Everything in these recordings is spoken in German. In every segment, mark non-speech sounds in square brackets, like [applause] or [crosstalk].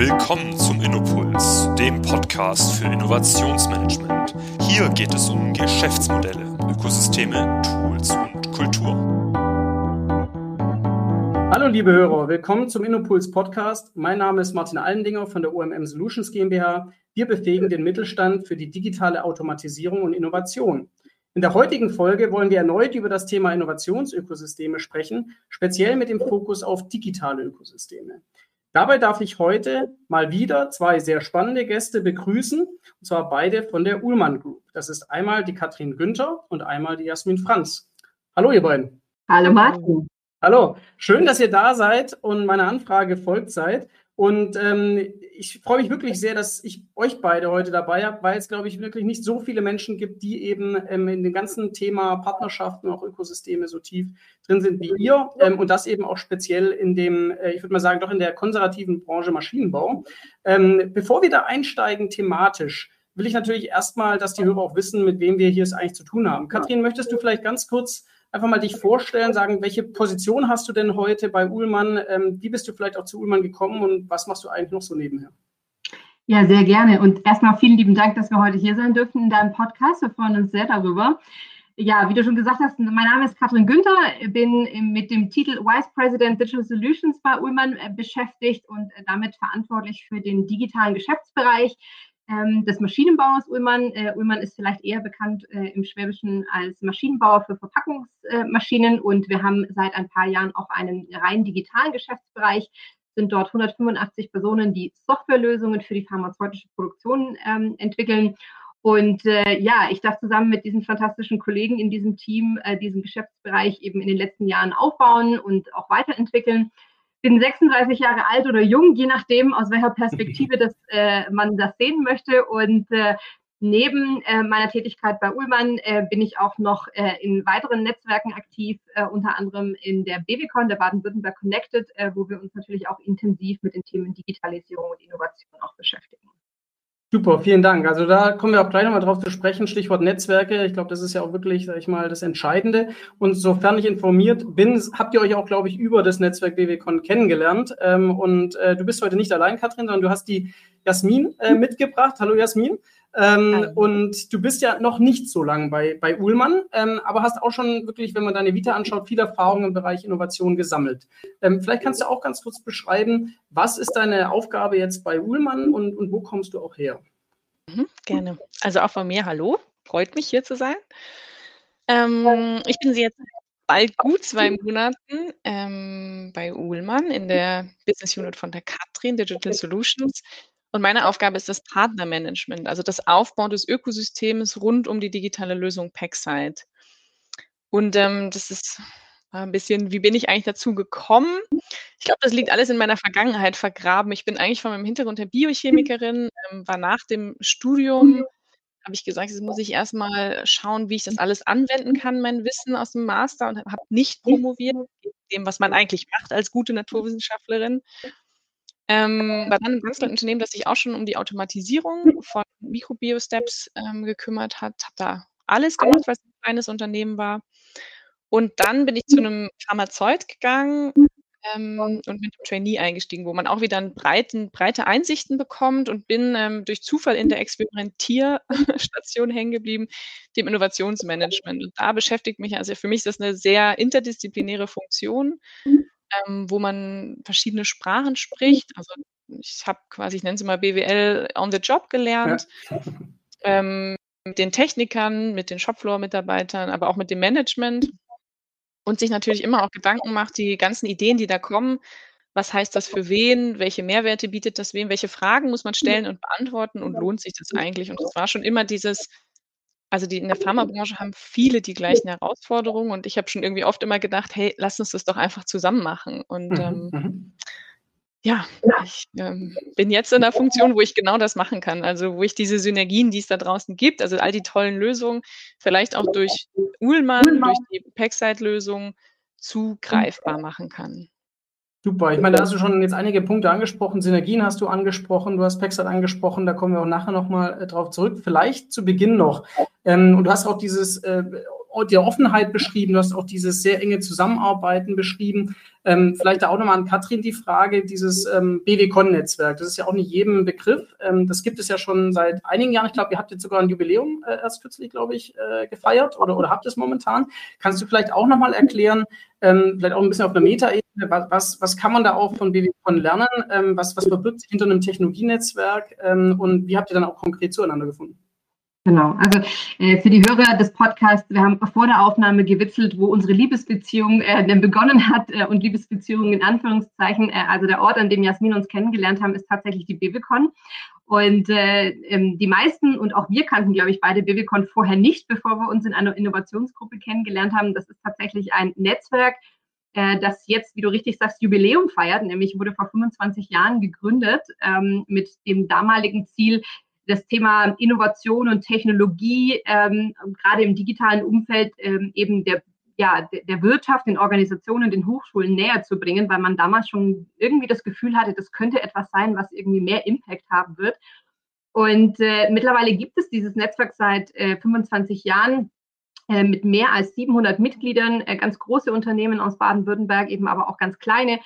Willkommen zum Innopuls, dem Podcast für Innovationsmanagement. Hier geht es um Geschäftsmodelle, Ökosysteme, Tools und Kultur. Hallo liebe Hörer, willkommen zum Innopuls Podcast. Mein Name ist Martin Allendinger von der OMM Solutions GmbH. Wir befähigen den Mittelstand für die digitale Automatisierung und Innovation. In der heutigen Folge wollen wir erneut über das Thema Innovationsökosysteme sprechen, speziell mit dem Fokus auf digitale Ökosysteme. Dabei darf ich heute mal wieder zwei sehr spannende Gäste begrüßen, und zwar beide von der Ullmann Group. Das ist einmal die Katrin Günther und einmal die Jasmin Franz. Hallo, ihr beiden. Hallo, Martin. Hallo, schön, dass ihr da seid und meiner Anfrage folgt seid. Und ähm, ich freue mich wirklich sehr, dass ich euch beide heute dabei habe, weil es, glaube ich, wirklich nicht so viele Menschen gibt, die eben ähm, in dem ganzen Thema Partnerschaften, auch Ökosysteme so tief drin sind wie ihr. Ähm, und das eben auch speziell in dem, äh, ich würde mal sagen, doch in der konservativen Branche Maschinenbau. Ähm, bevor wir da einsteigen thematisch, will ich natürlich erstmal, dass die Hörer auch wissen, mit wem wir hier es eigentlich zu tun haben. Kathrin, möchtest du vielleicht ganz kurz einfach mal dich vorstellen, sagen, welche Position hast du denn heute bei Uhlmann? Ähm, wie bist du vielleicht auch zu Uhlmann gekommen und was machst du eigentlich noch so nebenher? Ja, sehr gerne. Und erstmal vielen lieben Dank, dass wir heute hier sein dürfen in deinem Podcast. Wir freuen uns sehr darüber. Ja, wie du schon gesagt hast, mein Name ist Katrin Günther, bin mit dem Titel Vice President Digital Solutions bei Ullmann äh, beschäftigt und äh, damit verantwortlich für den digitalen Geschäftsbereich ähm, des Maschinenbauers Ullmann. Äh, Ullmann ist vielleicht eher bekannt äh, im Schwäbischen als Maschinenbauer für Verpackungsmaschinen äh, und wir haben seit ein paar Jahren auch einen rein digitalen Geschäftsbereich sind dort 185 Personen, die Softwarelösungen für die pharmazeutische Produktion ähm, entwickeln. Und äh, ja, ich darf zusammen mit diesen fantastischen Kollegen in diesem Team äh, diesen Geschäftsbereich eben in den letzten Jahren aufbauen und auch weiterentwickeln bin 36 Jahre alt oder jung, je nachdem, aus welcher Perspektive das, [laughs] äh, man das sehen möchte. Und äh, neben äh, meiner Tätigkeit bei Ullmann äh, bin ich auch noch äh, in weiteren Netzwerken aktiv, äh, unter anderem in der BBCon, der Baden-Württemberg Connected, wo wir uns natürlich auch intensiv mit den Themen Digitalisierung und Innovation auch beschäftigen. Super, vielen Dank. Also da kommen wir auch gleich nochmal drauf zu sprechen. Stichwort Netzwerke. Ich glaube, das ist ja auch wirklich, sage ich mal, das Entscheidende. Und sofern ich informiert bin, habt ihr euch auch, glaube ich, über das Netzwerk BWCon kennengelernt. Ähm, und äh, du bist heute nicht allein, Katrin, sondern du hast die Jasmin äh, mitgebracht. Hallo Jasmin. Ähm, und du bist ja noch nicht so lange bei, bei Uhlmann, ähm, aber hast auch schon wirklich, wenn man deine Vita anschaut, viel Erfahrung im Bereich Innovation gesammelt. Ähm, vielleicht kannst du auch ganz kurz beschreiben, was ist deine Aufgabe jetzt bei Uhlmann und, und wo kommst du auch her? Mhm, gerne. Also auch von mir, hallo. Freut mich, hier zu sein. Ähm, ich bin jetzt bald gut zwei Monaten ähm, bei Uhlmann in der Business Unit von der Katrin Digital Solutions. Und meine Aufgabe ist das Partnermanagement, also das Aufbauen des Ökosystems rund um die digitale Lösung Packside. Und ähm, das ist ein bisschen, wie bin ich eigentlich dazu gekommen? Ich glaube, das liegt alles in meiner Vergangenheit vergraben. Ich bin eigentlich von meinem Hintergrund der Biochemikerin, ähm, war nach dem Studium, habe ich gesagt, jetzt muss ich erstmal schauen, wie ich das alles anwenden kann, mein Wissen aus dem Master und habe nicht promoviert, dem, was man eigentlich macht als gute Naturwissenschaftlerin. Ähm, war dann im ganz Unternehmen, das sich auch schon um die Automatisierung von Mikrobiosteps ähm, gekümmert hat. Habe da alles gemacht, was ein kleines Unternehmen war. Und dann bin ich zu einem Pharmazeut gegangen ähm, und mit einem Trainee eingestiegen, wo man auch wieder breiten, breite Einsichten bekommt und bin ähm, durch Zufall in der Experimentierstation hängen geblieben, dem Innovationsmanagement. Und da beschäftigt mich, also für mich ist das eine sehr interdisziplinäre Funktion ähm, wo man verschiedene Sprachen spricht. Also ich habe quasi, ich nenne es mal BWL on the job gelernt. Ja. Ähm, mit den Technikern, mit den Shopfloor-Mitarbeitern, aber auch mit dem Management. Und sich natürlich immer auch Gedanken macht, die ganzen Ideen, die da kommen, was heißt das für wen, welche Mehrwerte bietet das wem, welche Fragen muss man stellen und beantworten? Und lohnt sich das eigentlich? Und das war schon immer dieses, also die in der Pharmabranche haben viele die gleichen Herausforderungen und ich habe schon irgendwie oft immer gedacht, hey, lass uns das doch einfach zusammen machen. Und mhm, ähm, mhm. ja, ich ähm, bin jetzt in der Funktion, wo ich genau das machen kann. Also wo ich diese Synergien, die es da draußen gibt, also all die tollen Lösungen, vielleicht auch durch Uhlmann, durch die Packside-Lösung zugreifbar machen kann. Super. Ich meine, da hast du schon jetzt einige Punkte angesprochen. Synergien hast du angesprochen, du hast Pexat angesprochen, da kommen wir auch nachher nochmal äh, drauf zurück. Vielleicht zu Beginn noch. Ähm, und du hast auch dieses äh, die Offenheit beschrieben, du hast auch dieses sehr enge Zusammenarbeiten beschrieben. Ähm, vielleicht auch nochmal an Katrin die Frage, dieses ähm, BWCon-Netzwerk, das ist ja auch nicht jedem Begriff. Ähm, das gibt es ja schon seit einigen Jahren. Ich glaube, ihr habt jetzt sogar ein Jubiläum äh, erst kürzlich, glaube ich, äh, gefeiert oder, oder habt es momentan. Kannst du vielleicht auch nochmal erklären, ähm, vielleicht auch ein bisschen auf einer Metaebene, was, was kann man da auch von BWCon lernen? Ähm, was, was verbirgt sich hinter einem Technologienetzwerk ähm, und wie habt ihr dann auch konkret zueinander gefunden? Genau, also äh, für die Hörer des Podcasts, wir haben vor der Aufnahme gewitzelt, wo unsere Liebesbeziehung äh, denn begonnen hat äh, und Liebesbeziehung in Anführungszeichen. Äh, also der Ort, an dem Jasmin uns kennengelernt haben, ist tatsächlich die Bibicon. Und äh, ähm, die meisten und auch wir kannten, glaube ich, beide Bibicon vorher nicht, bevor wir uns in einer Innovationsgruppe kennengelernt haben. Das ist tatsächlich ein Netzwerk, äh, das jetzt, wie du richtig sagst, Jubiläum feiert, nämlich wurde vor 25 Jahren gegründet ähm, mit dem damaligen Ziel, das Thema Innovation und Technologie, ähm, gerade im digitalen Umfeld, ähm, eben der, ja, der Wirtschaft, den Organisationen, den Hochschulen näher zu bringen, weil man damals schon irgendwie das Gefühl hatte, das könnte etwas sein, was irgendwie mehr Impact haben wird. Und äh, mittlerweile gibt es dieses Netzwerk seit äh, 25 Jahren äh, mit mehr als 700 Mitgliedern, äh, ganz große Unternehmen aus Baden-Württemberg, eben aber auch ganz kleine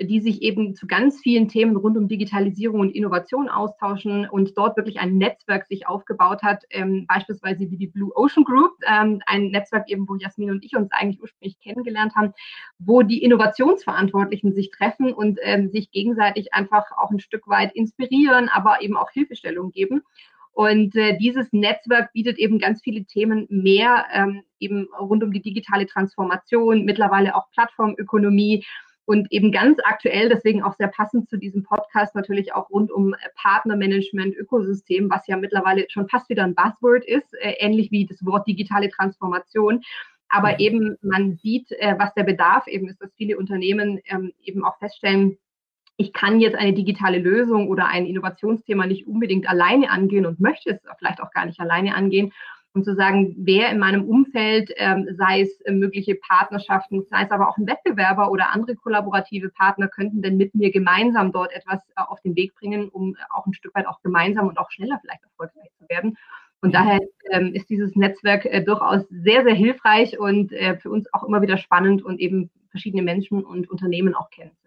die sich eben zu ganz vielen Themen rund um Digitalisierung und Innovation austauschen und dort wirklich ein Netzwerk sich aufgebaut hat, ähm, beispielsweise wie die Blue Ocean Group, ähm, ein Netzwerk eben, wo Jasmin und ich uns eigentlich ursprünglich kennengelernt haben, wo die Innovationsverantwortlichen sich treffen und ähm, sich gegenseitig einfach auch ein Stück weit inspirieren, aber eben auch Hilfestellung geben. Und äh, dieses Netzwerk bietet eben ganz viele Themen mehr, ähm, eben rund um die digitale Transformation, mittlerweile auch Plattformökonomie, und eben ganz aktuell, deswegen auch sehr passend zu diesem Podcast, natürlich auch rund um Partnermanagement, Ökosystem, was ja mittlerweile schon fast wieder ein Buzzword ist, äh, ähnlich wie das Wort digitale Transformation. Aber eben man sieht, äh, was der Bedarf eben ist, dass viele Unternehmen ähm, eben auch feststellen, ich kann jetzt eine digitale Lösung oder ein Innovationsthema nicht unbedingt alleine angehen und möchte es vielleicht auch gar nicht alleine angehen und zu sagen, wer in meinem Umfeld, ähm, sei es äh, mögliche Partnerschaften, sei es aber auch ein Wettbewerber oder andere kollaborative Partner, könnten denn mit mir gemeinsam dort etwas äh, auf den Weg bringen, um äh, auch ein Stück weit auch gemeinsam und auch schneller vielleicht erfolgreich zu werden. Und daher ähm, ist dieses Netzwerk äh, durchaus sehr, sehr hilfreich und äh, für uns auch immer wieder spannend und eben verschiedene Menschen und Unternehmen auch kennenzulernen.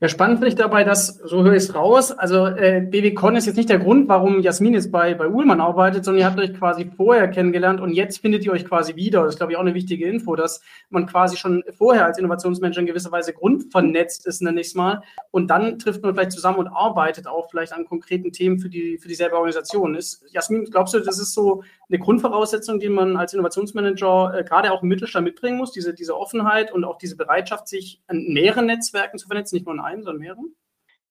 Ja, spannend finde ich dabei, dass, so höre ich es raus, also äh, BWCon ist jetzt nicht der Grund, warum Jasmin jetzt bei, bei Uhlmann arbeitet, sondern ihr habt euch quasi vorher kennengelernt und jetzt findet ihr euch quasi wieder. Das ist, glaube ich, auch eine wichtige Info, dass man quasi schon vorher als Innovationsmensch in gewisser Weise grundvernetzt ist, nenne ich es mal. Und dann trifft man vielleicht zusammen und arbeitet auch vielleicht an konkreten Themen für, die, für dieselbe Organisation. Ist, Jasmin, glaubst du, das ist so eine Grundvoraussetzung, die man als Innovationsmanager äh, gerade auch im Mittelstand mitbringen muss, diese, diese Offenheit und auch diese Bereitschaft, sich an mehreren Netzwerken zu vernetzen, nicht nur in einem, sondern mehreren?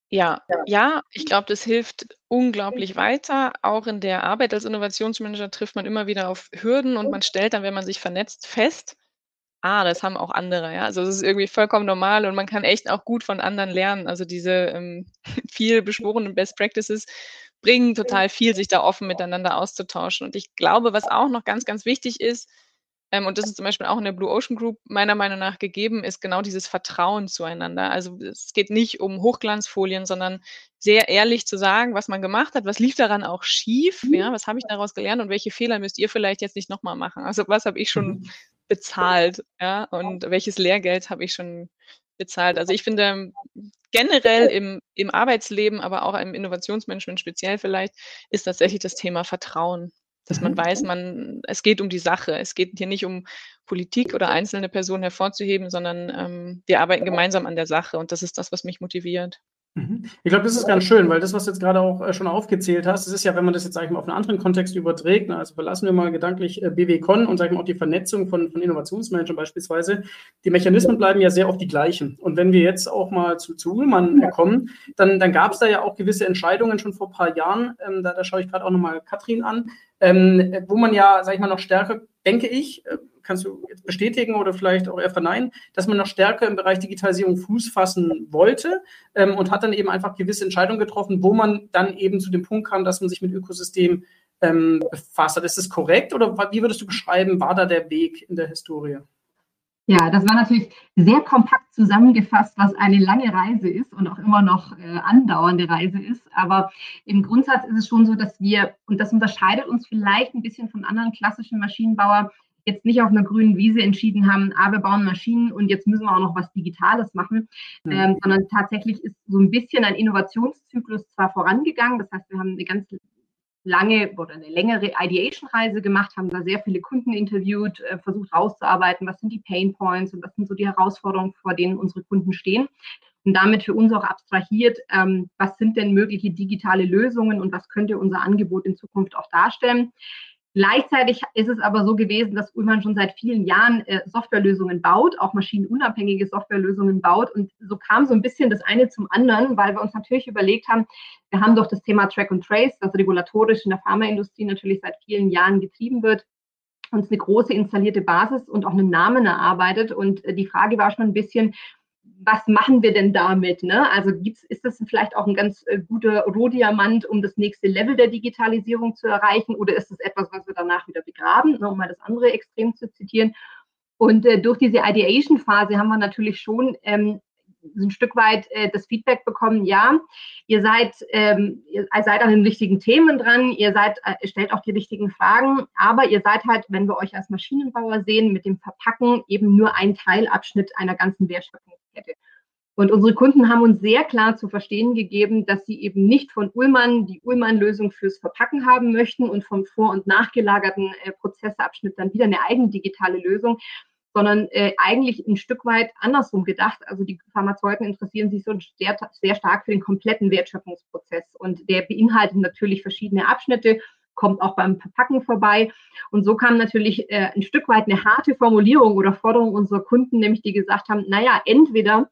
Ja, ja, ich glaube, das hilft unglaublich weiter. Auch in der Arbeit als Innovationsmanager trifft man immer wieder auf Hürden und man stellt dann, wenn man sich vernetzt, fest, ah, das haben auch andere, ja. Also es ist irgendwie vollkommen normal und man kann echt auch gut von anderen lernen. Also diese ähm, [laughs] viel beschworenen Best Practices bringen total viel, sich da offen miteinander auszutauschen. Und ich glaube, was auch noch ganz, ganz wichtig ist, ähm, und das ist zum Beispiel auch in der Blue Ocean Group meiner Meinung nach gegeben, ist genau dieses Vertrauen zueinander. Also es geht nicht um Hochglanzfolien, sondern sehr ehrlich zu sagen, was man gemacht hat, was lief daran auch schief, mhm. ja, was habe ich daraus gelernt und welche Fehler müsst ihr vielleicht jetzt nicht nochmal machen. Also was habe ich schon mhm. bezahlt, ja, und welches Lehrgeld habe ich schon bezahlt. Also ich finde generell im, im Arbeitsleben, aber auch im Innovationsmanagement speziell vielleicht, ist tatsächlich das Thema Vertrauen dass man mhm. weiß, man, es geht um die Sache. Es geht hier nicht um Politik oder einzelne Personen hervorzuheben, sondern ähm, wir arbeiten gemeinsam an der Sache und das ist das, was mich motiviert. Mhm. Ich glaube, das ist ganz schön, weil das, was du jetzt gerade auch äh, schon aufgezählt hast, das ist ja, wenn man das jetzt, sag ich mal, auf einen anderen Kontext überträgt, ne, also verlassen wir mal gedanklich äh, BWCon und, sag ich mal, auch die Vernetzung von, von Innovationsmanagern beispielsweise, die Mechanismen bleiben ja sehr oft die gleichen. Und wenn wir jetzt auch mal zu, zu Ullmann äh, kommen, dann, dann gab es da ja auch gewisse Entscheidungen schon vor ein paar Jahren, ähm, da, da schaue ich gerade auch nochmal Katrin an, ähm, wo man ja, sag ich mal, noch stärker, denke ich, äh, kannst du jetzt bestätigen oder vielleicht auch eher verneinen, dass man noch stärker im Bereich Digitalisierung Fuß fassen wollte ähm, und hat dann eben einfach gewisse Entscheidungen getroffen, wo man dann eben zu dem Punkt kam, dass man sich mit Ökosystem ähm, befasst hat. Ist das korrekt oder wie würdest du beschreiben, war da der Weg in der Historie? Ja, das war natürlich sehr kompakt zusammengefasst, was eine lange Reise ist und auch immer noch äh, andauernde Reise ist. Aber im Grundsatz ist es schon so, dass wir, und das unterscheidet uns vielleicht ein bisschen von anderen klassischen Maschinenbauer, jetzt nicht auf einer grünen Wiese entschieden haben, ah, wir bauen Maschinen und jetzt müssen wir auch noch was Digitales machen, mhm. ähm, sondern tatsächlich ist so ein bisschen ein Innovationszyklus zwar vorangegangen, das heißt, wir haben eine ganz lange oder eine längere Ideation-Reise gemacht, haben da sehr viele Kunden interviewt, äh, versucht rauszuarbeiten, was sind die Pain Points und was sind so die Herausforderungen, vor denen unsere Kunden stehen. Und damit für uns auch abstrahiert, ähm, was sind denn mögliche digitale Lösungen und was könnte unser Angebot in Zukunft auch darstellen. Gleichzeitig ist es aber so gewesen, dass Ullmann schon seit vielen Jahren äh, Softwarelösungen baut, auch maschinenunabhängige Softwarelösungen baut. Und so kam so ein bisschen das eine zum anderen, weil wir uns natürlich überlegt haben, wir haben doch das Thema Track and Trace, das regulatorisch in der Pharmaindustrie natürlich seit vielen Jahren getrieben wird uns eine große installierte Basis und auch einen Namen erarbeitet. Und äh, die Frage war schon ein bisschen, was machen wir denn damit? Ne? Also gibt's, ist das vielleicht auch ein ganz äh, guter Rohdiamant, um das nächste Level der Digitalisierung zu erreichen? Oder ist es etwas, was wir danach wieder begraben, ne, um mal das andere Extrem zu zitieren? Und äh, durch diese Ideation-Phase haben wir natürlich schon ähm, ein Stück weit äh, das Feedback bekommen, ja, ihr seid, ähm, ihr seid an den richtigen Themen dran, ihr seid, äh, stellt auch die richtigen Fragen, aber ihr seid halt, wenn wir euch als Maschinenbauer sehen, mit dem Verpacken eben nur ein Teilabschnitt einer ganzen Wertschöpfungskette. Und unsere Kunden haben uns sehr klar zu verstehen gegeben, dass sie eben nicht von Ullmann die Ullmann-Lösung fürs Verpacken haben möchten und vom vor- und nachgelagerten äh, Prozessabschnitt dann wieder eine eigene digitale Lösung, sondern äh, eigentlich ein Stück weit andersrum gedacht. Also die Pharmazeuten interessieren sich so sehr, sehr stark für den kompletten Wertschöpfungsprozess und der beinhaltet natürlich verschiedene Abschnitte, kommt auch beim Verpacken vorbei. Und so kam natürlich äh, ein Stück weit eine harte Formulierung oder Forderung unserer Kunden, nämlich die gesagt haben, naja, entweder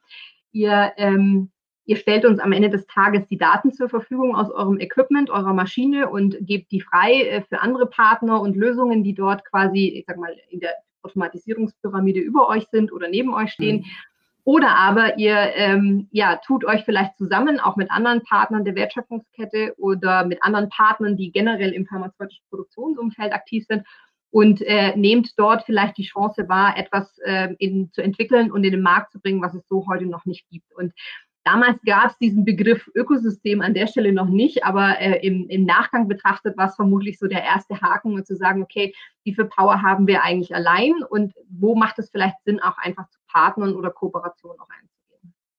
ihr ähm, Ihr stellt uns am Ende des Tages die Daten zur Verfügung aus eurem Equipment, eurer Maschine und gebt die frei äh, für andere Partner und Lösungen, die dort quasi, ich sag mal, in der Automatisierungspyramide über euch sind oder neben euch stehen. Mhm. Oder aber ihr ähm, ja, tut euch vielleicht zusammen, auch mit anderen Partnern der Wertschöpfungskette oder mit anderen Partnern, die generell im pharmazeutischen Produktionsumfeld aktiv sind und äh, nehmt dort vielleicht die Chance wahr, etwas äh, in, zu entwickeln und in den Markt zu bringen, was es so heute noch nicht gibt. Und Damals gab es diesen Begriff Ökosystem an der Stelle noch nicht, aber äh, im, im, Nachgang betrachtet war es vermutlich so der erste Haken, um zu sagen, okay, wie viel Power haben wir eigentlich allein und wo macht es vielleicht Sinn, auch einfach zu Partnern oder Kooperationen auch einzugehen.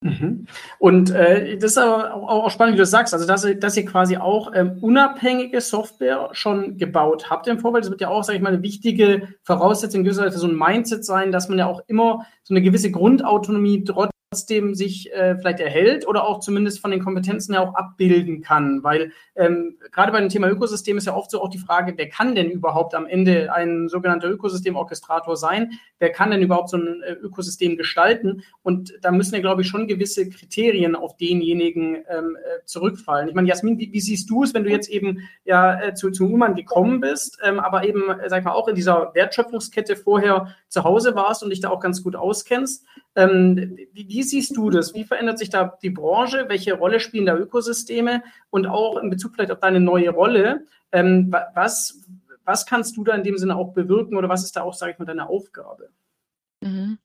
Mhm. Und äh, das ist aber auch, auch, spannend, wie du das sagst, also dass, dass ihr quasi auch ähm, unabhängige Software schon gebaut habt im Vorfeld. Das wird ja auch, sage ich mal, eine wichtige Voraussetzung, gewisserweise so ein Mindset sein, dass man ja auch immer so eine gewisse Grundautonomie trotz trotzdem sich äh, vielleicht erhält oder auch zumindest von den Kompetenzen her auch abbilden kann. Weil ähm, gerade bei dem Thema Ökosystem ist ja oft so auch die Frage, wer kann denn überhaupt am Ende ein sogenannter Ökosystemorchestrator sein? Wer kann denn überhaupt so ein äh, Ökosystem gestalten? Und da müssen ja, glaube ich, schon gewisse Kriterien auf denjenigen ähm, äh, zurückfallen. Ich meine, Jasmin, wie, wie, siehst du es, wenn du jetzt eben ja äh, zu, zu Uman gekommen bist, ähm, aber eben, äh, sag ich mal, auch in dieser Wertschöpfungskette vorher zu Hause warst und dich da auch ganz gut auskennst? Ähm, wie, wie, siehst du das? Wie verändert sich da die Branche? Welche Rolle spielen da Ökosysteme? Und auch in Bezug vielleicht auf deine neue Rolle, ähm, was, was kannst du da in dem Sinne auch bewirken oder was ist da auch, sage ich mal, deine Aufgabe? Mhm.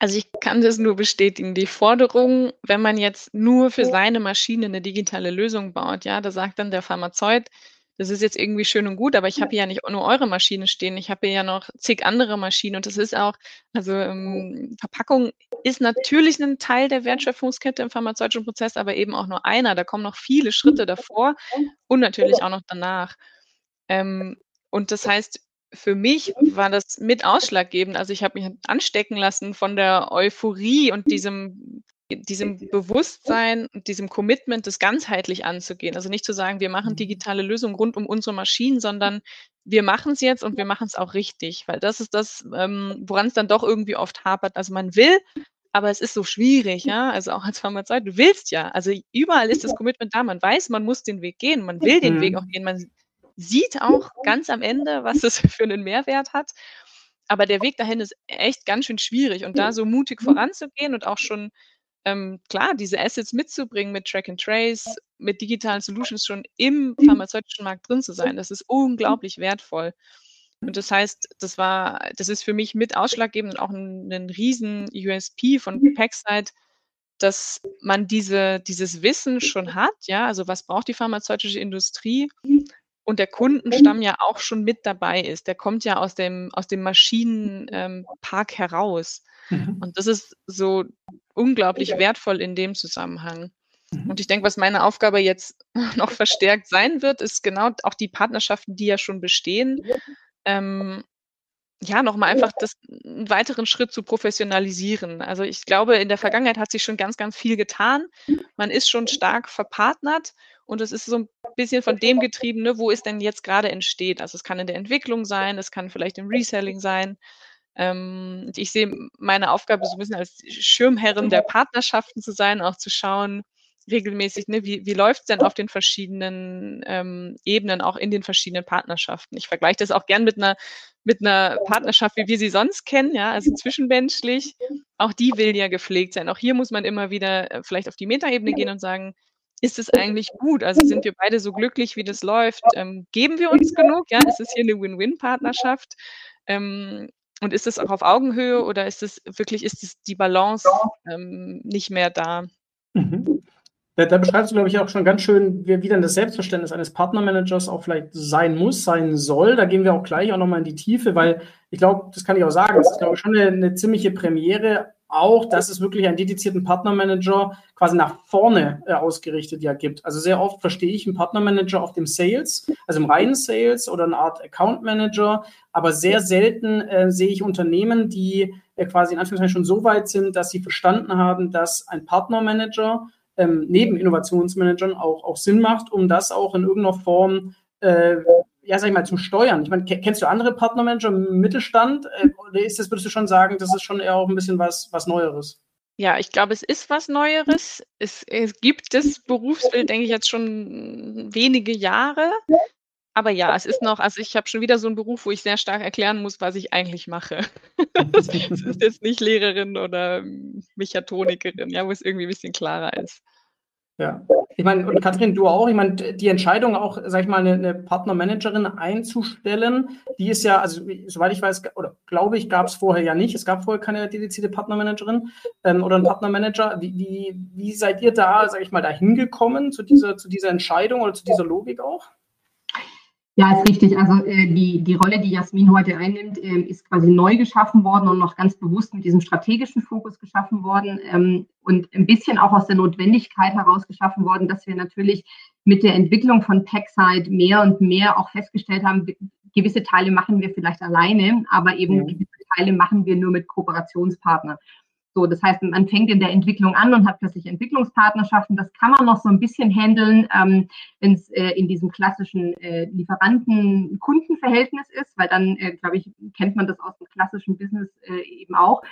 Also ich kann das nur bestätigen. Die Forderung, wenn man jetzt nur für seine Maschine eine digitale Lösung baut, ja, da sagt dann der Pharmazeut, das ist jetzt irgendwie schön und gut, aber ich habe hier ja nicht nur eure Maschine stehen, ich habe hier ja noch zig andere Maschinen und das ist auch, also ähm, Verpackung ist natürlich ein Teil der Wertschöpfungskette im pharmazeutischen Prozess, aber eben auch nur einer. Da kommen noch viele Schritte [laughs] davor und natürlich auch noch danach. Ähm, und das heißt, für mich war das mit ausschlaggebend. Also ich habe mich anstecken lassen von der Euphorie und diesem diesem Bewusstsein diesem Commitment, das ganzheitlich anzugehen. Also nicht zu sagen, wir machen mhm. digitale Lösungen rund um unsere Maschinen, sondern wir machen es jetzt und wir machen es auch richtig, weil das ist das, ähm, woran es dann doch irgendwie oft hapert. Also man will, aber es ist so schwierig, ja. Also auch als Pharmazeut, du willst ja. Also überall ist das Commitment da. Man weiß, man muss den Weg gehen, man will den Weg mhm. auch gehen. Man sieht auch ganz am Ende, was es [laughs] für einen Mehrwert hat. Aber der Weg dahin ist echt ganz schön schwierig und da so mutig voranzugehen und auch schon ähm, klar, diese Assets mitzubringen mit Track and Trace, mit digitalen Solutions schon im pharmazeutischen Markt drin zu sein, das ist unglaublich wertvoll. Und das heißt, das war, das ist für mich mit ausschlaggebend und auch ein, ein riesen USP von Packside, dass man diese, dieses Wissen schon hat, ja, also was braucht die pharmazeutische Industrie? Und der Kundenstamm ja auch schon mit dabei ist. Der kommt ja aus dem, aus dem Maschinenpark ähm, heraus. Mhm. Und das ist so unglaublich wertvoll in dem Zusammenhang. Mhm. Und ich denke, was meine Aufgabe jetzt [laughs] noch verstärkt sein wird, ist genau auch die Partnerschaften, die ja schon bestehen, ähm, ja, nochmal einfach das, einen weiteren Schritt zu professionalisieren. Also ich glaube, in der Vergangenheit hat sich schon ganz, ganz viel getan. Man ist schon stark verpartnert und es ist so ein bisschen von dem getrieben, ne, wo es denn jetzt gerade entsteht. Also es kann in der Entwicklung sein, es kann vielleicht im Reselling sein. Ähm, ich sehe meine Aufgabe so ein bisschen als Schirmherrin der Partnerschaften zu sein, auch zu schauen, regelmäßig, ne, wie, wie läuft es denn auf den verschiedenen ähm, Ebenen, auch in den verschiedenen Partnerschaften. Ich vergleiche das auch gern mit einer, mit einer Partnerschaft, wie wir sie sonst kennen, ja, also zwischenmenschlich. Auch die will ja gepflegt sein. Auch hier muss man immer wieder äh, vielleicht auf die Metaebene gehen und sagen, ist es eigentlich gut? Also sind wir beide so glücklich, wie das läuft? Ähm, geben wir uns genug? Ja, ist es hier eine Win-Win-Partnerschaft? Ähm, und ist es auch auf Augenhöhe oder ist es wirklich, ist es die Balance ähm, nicht mehr da? Mhm. Da, da, beschreibst du, glaube ich, auch schon ganz schön, wie, wie dann das Selbstverständnis eines Partnermanagers auch vielleicht sein muss, sein soll. Da gehen wir auch gleich auch nochmal in die Tiefe, weil ich glaube, das kann ich auch sagen, das ist, glaube ich, schon eine, eine ziemliche Premiere, auch, dass es wirklich einen dedizierten Partnermanager quasi nach vorne äh, ausgerichtet ja gibt. Also sehr oft verstehe ich einen Partnermanager auf dem Sales, also im reinen Sales oder eine Art Account Manager, aber sehr selten äh, sehe ich Unternehmen, die äh, quasi in Anführungszeichen schon so weit sind, dass sie verstanden haben, dass ein Partnermanager ähm, neben Innovationsmanagern auch, auch Sinn macht, um das auch in irgendeiner Form äh, ja, sag ich mal, zu steuern. Ich meine, kennst du andere Partnermanager im Mittelstand? Äh, oder ist das, würdest du schon sagen, das ist schon eher auch ein bisschen was, was Neueres? Ja, ich glaube, es ist was Neueres. Es, es gibt das Berufsbild, denke ich, jetzt schon wenige Jahre. Aber ja, es ist noch, also ich habe schon wieder so einen Beruf, wo ich sehr stark erklären muss, was ich eigentlich mache. [laughs] Es ist jetzt nicht Lehrerin oder Mechatronikerin, ja, wo es irgendwie ein bisschen klarer ist. Ja, ich meine, und Kathrin, du auch, ich meine, die Entscheidung auch, sag ich mal, eine, eine Partnermanagerin einzustellen, die ist ja, also soweit ich weiß, oder glaube ich, gab es vorher ja nicht. Es gab vorher keine dedizierte Partnermanagerin ähm, oder einen Partnermanager. Wie, wie, wie seid ihr da, sag ich mal, da hingekommen zu dieser, zu dieser Entscheidung oder zu dieser Logik auch? Ja, ist richtig. Also äh, die, die Rolle, die Jasmin heute einnimmt, äh, ist quasi neu geschaffen worden und noch ganz bewusst mit diesem strategischen Fokus geschaffen worden ähm, und ein bisschen auch aus der Notwendigkeit heraus geschaffen worden, dass wir natürlich mit der Entwicklung von TechSide mehr und mehr auch festgestellt haben, gewisse Teile machen wir vielleicht alleine, aber eben ja. gewisse Teile machen wir nur mit Kooperationspartnern. So, das heißt, man fängt in der Entwicklung an und hat plötzlich Entwicklungspartnerschaften. Das kann man noch so ein bisschen handeln, ähm, wenn es äh, in diesem klassischen äh, Lieferanten-Kundenverhältnis ist, weil dann, äh, glaube ich, kennt man das aus dem klassischen Business äh, eben auch.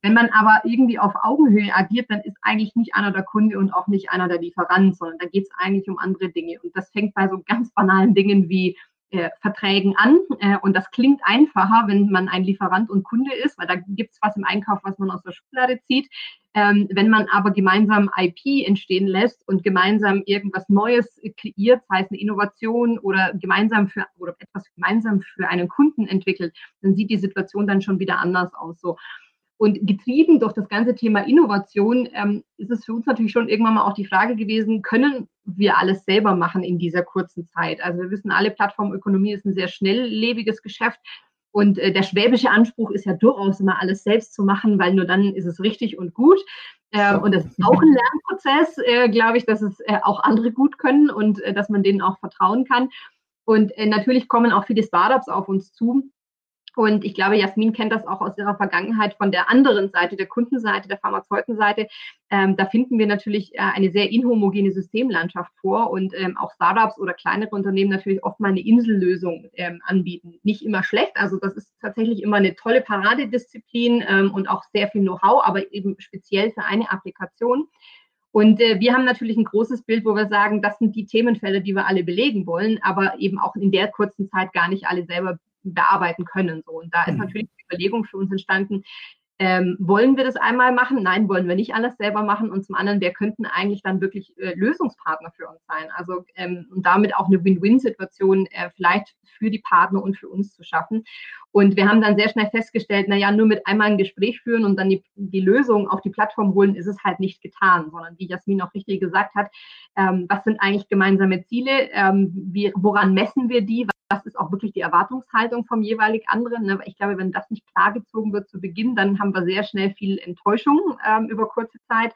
Wenn man aber irgendwie auf Augenhöhe agiert, dann ist eigentlich nicht einer der Kunde und auch nicht einer der Lieferant, sondern da geht es eigentlich um andere Dinge. Und das fängt bei so ganz banalen Dingen wie äh, Verträgen an. Äh, und das klingt einfacher, wenn man ein Lieferant und Kunde ist, weil da gibt es was im Einkauf, was man aus der Schublade zieht. Ähm, wenn man aber gemeinsam IP entstehen lässt und gemeinsam irgendwas Neues kreiert, sei es eine Innovation oder gemeinsam für oder etwas gemeinsam für einen Kunden entwickelt, dann sieht die Situation dann schon wieder anders aus. So. Und getrieben durch das ganze Thema Innovation ähm, ist es für uns natürlich schon irgendwann mal auch die Frage gewesen, können wir alles selber machen in dieser kurzen Zeit? Also wir wissen alle, Plattformökonomie ist ein sehr schnelllebiges Geschäft. Und äh, der schwäbische Anspruch ist ja durchaus immer alles selbst zu machen, weil nur dann ist es richtig und gut. Äh, und das ist auch ein Lernprozess, äh, glaube ich, dass es äh, auch andere gut können und äh, dass man denen auch vertrauen kann. Und äh, natürlich kommen auch viele Startups auf uns zu, und ich glaube, Jasmin kennt das auch aus ihrer Vergangenheit von der anderen Seite, der Kundenseite, der Pharmazeutenseite. Ähm, da finden wir natürlich äh, eine sehr inhomogene Systemlandschaft vor und ähm, auch Startups oder kleinere Unternehmen natürlich oft mal eine Insellösung ähm, anbieten. Nicht immer schlecht, also das ist tatsächlich immer eine tolle Paradedisziplin ähm, und auch sehr viel Know-how, aber eben speziell für eine Applikation. Und äh, wir haben natürlich ein großes Bild, wo wir sagen, das sind die Themenfelder, die wir alle belegen wollen, aber eben auch in der kurzen Zeit gar nicht alle selber bearbeiten können. So. Und da ist mhm. natürlich die Überlegung für uns entstanden, ähm, wollen wir das einmal machen? Nein, wollen wir nicht alles selber machen. Und zum anderen, wer könnten eigentlich dann wirklich äh, Lösungspartner für uns sein? Also ähm, und damit auch eine Win-Win-Situation äh, vielleicht für die Partner und für uns zu schaffen. Und wir haben dann sehr schnell festgestellt, naja, nur mit einmal ein Gespräch führen und dann die, die Lösung auf die Plattform holen, ist es halt nicht getan, sondern wie Jasmin auch richtig gesagt hat, ähm, was sind eigentlich gemeinsame Ziele, ähm, wie, woran messen wir die, was ist auch wirklich die Erwartungshaltung vom jeweilig anderen. Ne? Ich glaube, wenn das nicht klargezogen wird zu Beginn, dann haben wir sehr schnell viel Enttäuschung ähm, über kurze Zeit.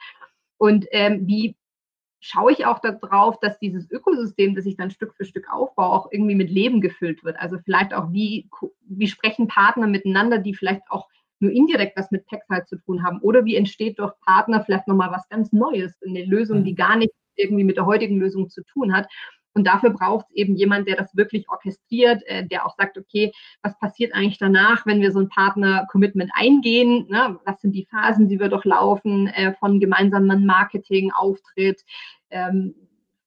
Und ähm, wie schaue ich auch darauf, dass dieses Ökosystem, das ich dann Stück für Stück aufbaue, auch irgendwie mit Leben gefüllt wird. Also vielleicht auch, wie, wie sprechen Partner miteinander, die vielleicht auch nur indirekt was mit Textile zu tun haben? Oder wie entsteht durch Partner vielleicht nochmal was ganz Neues, eine Lösung, die gar nicht irgendwie mit der heutigen Lösung zu tun hat? Und dafür braucht es eben jemand, der das wirklich orchestriert, äh, der auch sagt, okay, was passiert eigentlich danach, wenn wir so ein Partner-Commitment eingehen? Ne? Was sind die Phasen, die wir durchlaufen äh, von gemeinsamen Marketing, Auftritt, ähm,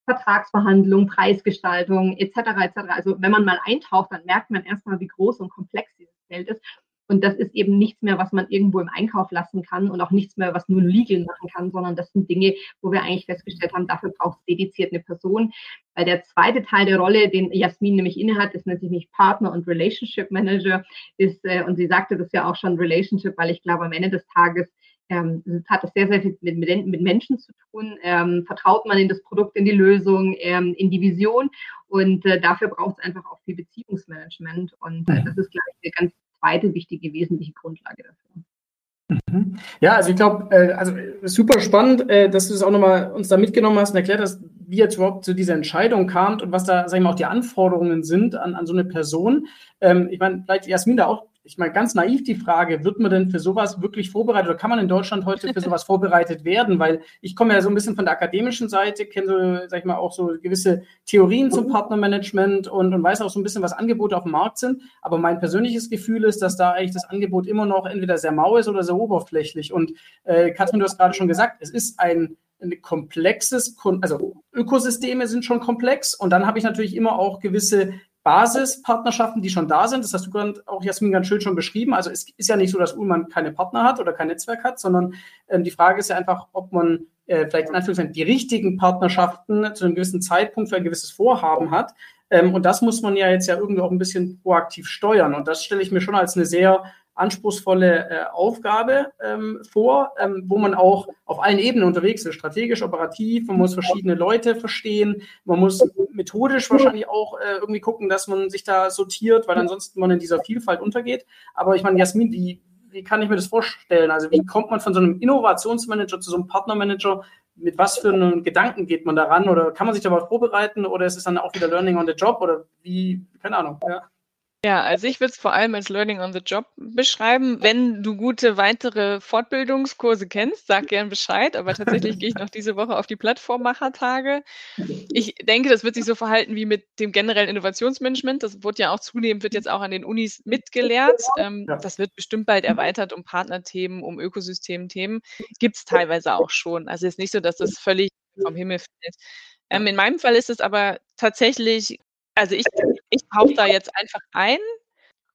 Vertragsverhandlung, Preisgestaltung etc. etc. Also wenn man mal eintaucht, dann merkt man erstmal, wie groß und komplex dieses Feld ist. Und das ist eben nichts mehr, was man irgendwo im Einkauf lassen kann und auch nichts mehr, was nur Legal machen kann, sondern das sind Dinge, wo wir eigentlich festgestellt haben, dafür braucht es dediziert eine Person. Weil der zweite Teil der Rolle, den Jasmin nämlich innehat, ist natürlich Partner und Relationship Manager. Ist, äh, und sie sagte das ja auch schon, Relationship, weil ich glaube, am Ende des Tages ähm, hat es sehr, sehr viel mit, mit Menschen zu tun. Ähm, vertraut man in das Produkt, in die Lösung, ähm, in die Vision. Und äh, dafür braucht es einfach auch viel Beziehungsmanagement. Und äh, das ist, glaube ich, eine ganz zweite wichtige, wesentliche Grundlage dafür. Mhm. Ja, also ich glaube, äh, also super spannend, äh, dass du es das auch nochmal uns da mitgenommen hast und erklärt hast, wie jetzt überhaupt zu dieser Entscheidung kam und was da, sag ich mal, auch die Anforderungen sind an, an so eine Person. Ähm, ich meine, vielleicht Jasmin da auch ich meine, ganz naiv die Frage, wird man denn für sowas wirklich vorbereitet oder kann man in Deutschland heute für sowas [laughs] vorbereitet werden? Weil ich komme ja so ein bisschen von der akademischen Seite, kenne so, sag ich mal, auch so gewisse Theorien zum Partnermanagement und, und weiß auch so ein bisschen, was Angebote auf dem Markt sind. Aber mein persönliches Gefühl ist, dass da eigentlich das Angebot immer noch entweder sehr mau ist oder sehr oberflächlich. Und äh, Katrin, du hast gerade schon gesagt, es ist ein ein komplexes, also Ökosysteme sind schon komplex und dann habe ich natürlich immer auch gewisse Basispartnerschaften, die schon da sind. Das hast du gerade auch, Jasmin, ganz schön schon beschrieben. Also es ist ja nicht so, dass Ullmann keine Partner hat oder kein Netzwerk hat, sondern ähm, die Frage ist ja einfach, ob man äh, vielleicht in Anführungszeichen die richtigen Partnerschaften zu einem gewissen Zeitpunkt für ein gewisses Vorhaben hat. Ähm, und das muss man ja jetzt ja irgendwie auch ein bisschen proaktiv steuern. Und das stelle ich mir schon als eine sehr anspruchsvolle äh, Aufgabe ähm, vor, ähm, wo man auch auf allen Ebenen unterwegs ist, strategisch, operativ, man muss verschiedene Leute verstehen, man muss methodisch wahrscheinlich auch äh, irgendwie gucken, dass man sich da sortiert, weil ansonsten man in dieser Vielfalt untergeht. Aber ich meine, Jasmin, wie, wie kann ich mir das vorstellen? Also wie kommt man von so einem Innovationsmanager zu so einem Partnermanager? Mit was für einen Gedanken geht man daran? Oder kann man sich darauf vorbereiten? Oder ist es dann auch wieder Learning on the Job? Oder wie, keine Ahnung. Ja. Ja, also ich würde es vor allem als Learning on the Job beschreiben. Wenn du gute weitere Fortbildungskurse kennst, sag gern Bescheid. Aber tatsächlich gehe ich noch diese Woche auf die Plattformmachertage. Ich denke, das wird sich so verhalten wie mit dem generellen Innovationsmanagement. Das wird ja auch zunehmend, wird jetzt auch an den Unis mitgelehrt. Ähm, das wird bestimmt bald erweitert um Partnerthemen, um Ökosystemthemen. Gibt es teilweise auch schon. Also es ist nicht so, dass das völlig vom Himmel fällt. Ähm, in meinem Fall ist es aber tatsächlich also ich, ich tauche da jetzt einfach ein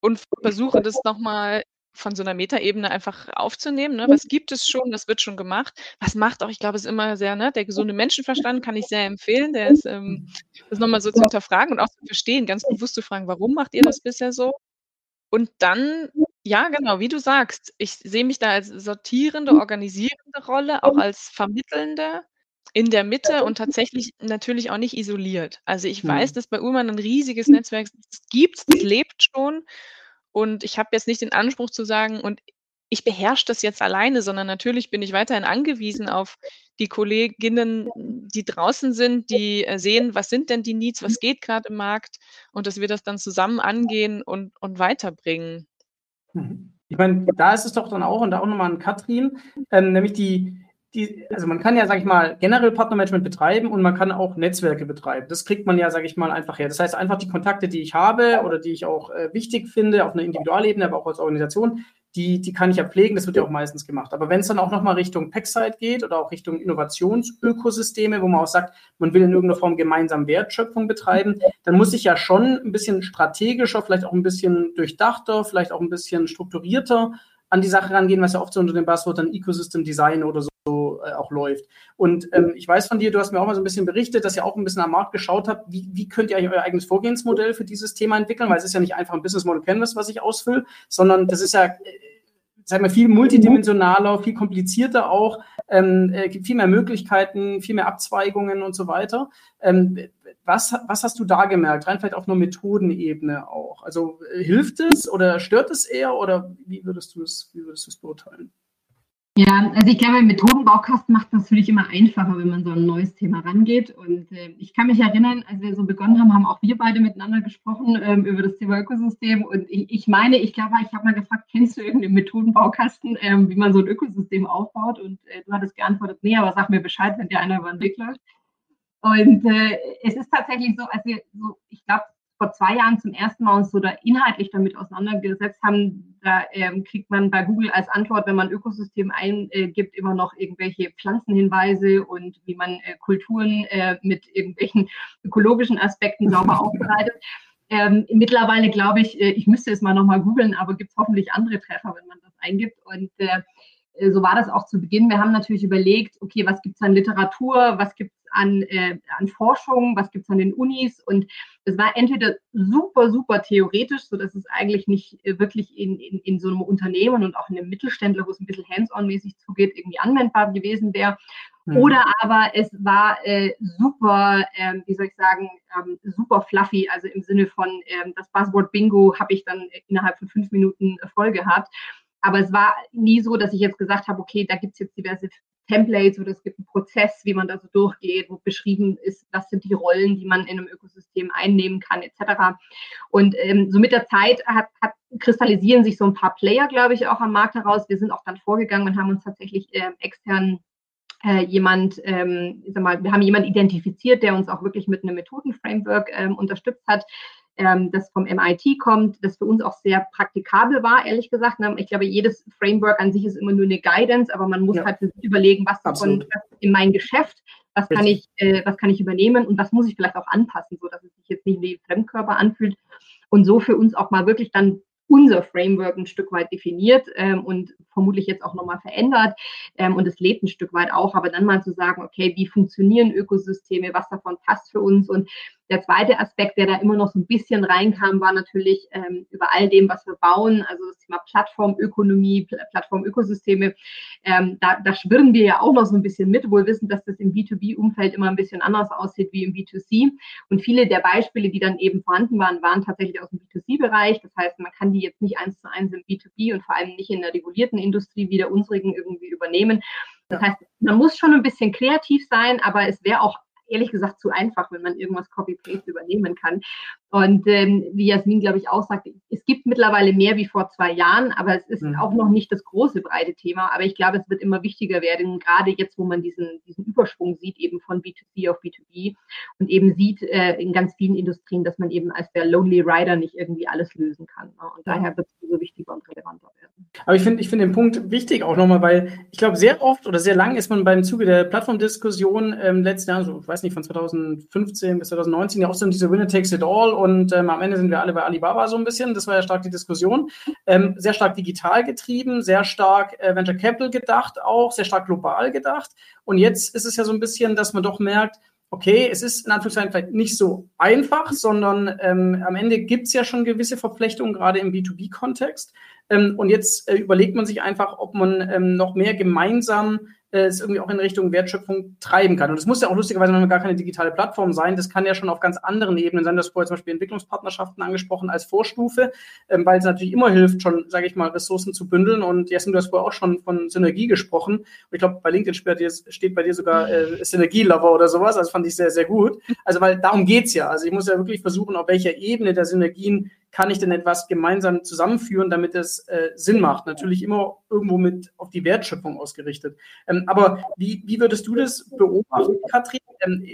und versuche das nochmal von so einer Metaebene einfach aufzunehmen. Ne? Was gibt es schon? Das wird schon gemacht. Was macht auch, ich glaube, es ist immer sehr, ne, der gesunde Menschenverstand kann ich sehr empfehlen. Der ist, ähm, das nochmal so zu hinterfragen und auch zu verstehen, ganz bewusst zu fragen, warum macht ihr das bisher so? Und dann, ja, genau, wie du sagst, ich sehe mich da als sortierende, organisierende Rolle, auch als vermittelnde in der Mitte und tatsächlich natürlich auch nicht isoliert. Also ich weiß, mhm. dass bei Ullmann ein riesiges Netzwerk gibt, das [laughs] lebt schon. Und ich habe jetzt nicht den Anspruch zu sagen, und ich beherrsche das jetzt alleine, sondern natürlich bin ich weiterhin angewiesen [laughs] auf die Kolleginnen, die draußen sind, die äh, sehen, was sind denn die Needs, was geht gerade im Markt und dass wir das dann zusammen angehen und, und weiterbringen. Mhm. Ich meine, da ist es doch dann auch, und da auch nochmal an Katrin, ähm, nämlich die, die, also man kann ja, sage ich mal, generell Partnermanagement betreiben und man kann auch Netzwerke betreiben. Das kriegt man ja, sage ich mal, einfach her. Das heißt, einfach die Kontakte, die ich habe oder die ich auch äh, wichtig finde, auf einer Individualebene, aber auch als Organisation, die, die kann ich ja pflegen, das wird ja auch meistens gemacht. Aber wenn es dann auch nochmal Richtung Packside geht oder auch Richtung Innovationsökosysteme, wo man auch sagt, man will in irgendeiner Form gemeinsam Wertschöpfung betreiben, dann muss ich ja schon ein bisschen strategischer, vielleicht auch ein bisschen durchdachter, vielleicht auch ein bisschen strukturierter an die Sache rangehen, was ja oft so unter dem Buzzword dann Ecosystem Design oder so äh, auch läuft. Und ähm, ich weiß von dir, du hast mir auch mal so ein bisschen berichtet, dass ihr auch ein bisschen am Markt geschaut habt, wie, wie könnt ihr eigentlich euer eigenes Vorgehensmodell für dieses Thema entwickeln, weil es ist ja nicht einfach ein Business Model Canvas, was ich ausfülle, sondern das ist ja äh, sagen wir, viel multidimensionaler, viel komplizierter auch, ähm, äh, gibt viel mehr Möglichkeiten, viel mehr Abzweigungen und so weiter. Ähm, was, was hast du da gemerkt? Rein vielleicht auf einer Methodenebene auch. Also äh, hilft es oder stört es eher oder wie würdest du es, wie würdest du es beurteilen? Ja, also ich glaube, Methodenbaukasten macht es natürlich immer einfacher, wenn man so ein neues Thema rangeht. Und äh, ich kann mich erinnern, als wir so begonnen haben, haben auch wir beide miteinander gesprochen ähm, über das Thema Ökosystem. Und ich, ich meine, ich glaube, ich habe mal gefragt, kennst du irgendeinen Methodenbaukasten, ähm, wie man so ein Ökosystem aufbaut? Und äh, du hattest geantwortet, nee, aber sag mir Bescheid, wenn dir einer über den Weg läuft. Und äh, es ist tatsächlich so, also so, ich glaube, vor zwei Jahren zum ersten Mal uns so da inhaltlich damit auseinandergesetzt haben, da ähm, kriegt man bei Google als Antwort, wenn man Ökosystem eingibt, immer noch irgendwelche Pflanzenhinweise und wie man äh, Kulturen äh, mit irgendwelchen ökologischen Aspekten sauber [laughs] aufbereitet. Ähm, mittlerweile glaube ich, äh, ich müsste es mal nochmal googeln, aber gibt es hoffentlich andere Treffer, wenn man das eingibt. Und äh, äh, so war das auch zu Beginn. Wir haben natürlich überlegt, okay, was gibt es an Literatur, was gibt es an, äh, an Forschung, was gibt es an den Unis und es war entweder super, super theoretisch, sodass es eigentlich nicht äh, wirklich in, in, in so einem Unternehmen und auch in einem Mittelständler, wo es ein bisschen hands-on-mäßig zugeht, irgendwie anwendbar gewesen wäre. Mhm. Oder aber es war äh, super, äh, wie soll ich sagen, ähm, super fluffy, also im Sinne von ähm, das Buzzword Bingo habe ich dann innerhalb von fünf Minuten voll gehabt. Aber es war nie so, dass ich jetzt gesagt habe, okay, da gibt es jetzt diverse Templates oder es gibt einen Prozess, wie man da so durchgeht, wo beschrieben ist, was sind die Rollen, die man in einem Ökosystem einnehmen kann, etc. Und ähm, so mit der Zeit hat, hat, kristallisieren sich so ein paar Player, glaube ich, auch am Markt heraus. Wir sind auch dann vorgegangen und haben uns tatsächlich äh, extern äh, jemand, ähm, ich sag mal, wir haben jemanden identifiziert, der uns auch wirklich mit einem Methodenframework ähm, unterstützt hat, ähm, das vom MIT kommt, das für uns auch sehr praktikabel war, ehrlich gesagt. Ne? Ich glaube, jedes Framework an sich ist immer nur eine Guidance, aber man muss ja. halt überlegen, was davon in mein Geschäft, was kann ich, äh, was kann ich übernehmen und was muss ich vielleicht auch anpassen, so dass es sich jetzt nicht wie Fremdkörper anfühlt. Und so für uns auch mal wirklich dann unser Framework ein Stück weit definiert ähm, und vermutlich jetzt auch nochmal verändert. Ähm, und es lebt ein Stück weit auch, aber dann mal zu sagen, okay, wie funktionieren Ökosysteme, was davon passt für uns und der zweite Aspekt, der da immer noch so ein bisschen reinkam, war natürlich ähm, über all dem, was wir bauen, also das Thema Plattformökonomie, Plattformökosysteme. Ähm, da, da schwirren wir ja auch noch so ein bisschen mit, wohl wissen, dass das im B2B-Umfeld immer ein bisschen anders aussieht wie im B2C. Und viele der Beispiele, die dann eben vorhanden waren, waren tatsächlich aus dem B2C-Bereich. Das heißt, man kann die jetzt nicht eins zu eins im B2B und vor allem nicht in der regulierten Industrie wie der unsrigen irgendwie übernehmen. Das heißt, man muss schon ein bisschen kreativ sein, aber es wäre auch ehrlich gesagt zu einfach, wenn man irgendwas Copy-Paste übernehmen kann. Und ähm, wie Jasmin, glaube ich, auch sagt, es gibt mittlerweile mehr wie vor zwei Jahren, aber es ist mhm. auch noch nicht das große, breite Thema. Aber ich glaube, es wird immer wichtiger werden, gerade jetzt, wo man diesen, diesen Überschwung sieht, eben von B2C auf B2B und eben sieht äh, in ganz vielen Industrien, dass man eben als der Lonely Rider nicht irgendwie alles lösen kann. Ne? Und daher wird es so wichtiger und relevanter werden. Aber ich finde ich finde den Punkt wichtig auch nochmal, weil ich glaube, sehr oft oder sehr lang ist man beim Zuge der Plattformdiskussion ähm, letzten Jahren, so, ich weiß nicht, von 2015 bis 2019 ja auch so diese Winner takes it all und ähm, am Ende sind wir alle bei Alibaba so ein bisschen. Das war ja stark die Diskussion. Ähm, sehr stark digital getrieben, sehr stark äh, Venture Capital gedacht auch, sehr stark global gedacht. Und jetzt ist es ja so ein bisschen, dass man doch merkt, okay, es ist in Anführungszeichen vielleicht nicht so einfach, sondern ähm, am Ende gibt es ja schon gewisse Verflechtungen, gerade im B2B-Kontext. Ähm, und jetzt äh, überlegt man sich einfach, ob man ähm, noch mehr gemeinsam es irgendwie auch in Richtung Wertschöpfung treiben kann. Und es muss ja auch lustigerweise noch gar keine digitale Plattform sein. Das kann ja schon auf ganz anderen Ebenen sein. Das vorher zum Beispiel Entwicklungspartnerschaften angesprochen als Vorstufe, ähm, weil es natürlich immer hilft, schon, sage ich mal, Ressourcen zu bündeln. Und Jasmin, du hast vorher auch schon von Synergie gesprochen. Und ich glaube, bei LinkedIn steht bei dir sogar äh, Synergie-Lover oder sowas. Das fand ich sehr, sehr gut. Also, weil darum geht's ja. Also ich muss ja wirklich versuchen, auf welcher Ebene der Synergien kann ich denn etwas gemeinsam zusammenführen, damit es äh, Sinn macht? Natürlich immer irgendwo mit auf die Wertschöpfung ausgerichtet. Ähm, aber wie, wie würdest du das beobachten, Katrin? Ähm,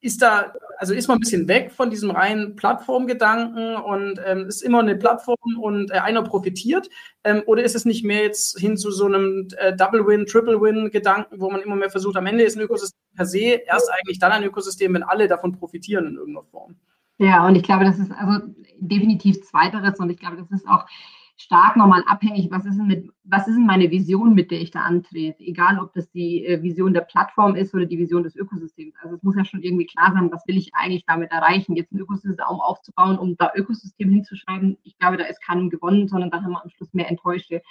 ist da, also ist man ein bisschen weg von diesem reinen Plattformgedanken und ähm, ist immer eine Plattform und äh, einer profitiert? Ähm, oder ist es nicht mehr jetzt hin zu so einem äh, Double-Win, Triple-Win-Gedanken, wo man immer mehr versucht, am Ende ist ein Ökosystem per se erst eigentlich dann ein Ökosystem, wenn alle davon profitieren in irgendeiner Form? Ja, und ich glaube, das ist also definitiv Zweiteres und ich glaube, das ist auch stark nochmal abhängig, was ist, denn mit, was ist denn meine Vision, mit der ich da antrete, egal ob das die äh, Vision der Plattform ist oder die Vision des Ökosystems. Also es muss ja schon irgendwie klar sein, was will ich eigentlich damit erreichen, jetzt ein Ökosystem aufzubauen, um da Ökosystem hinzuschreiben. Ich glaube, da ist keinem gewonnen, sondern dann haben wir am Schluss mehr Enttäuschte.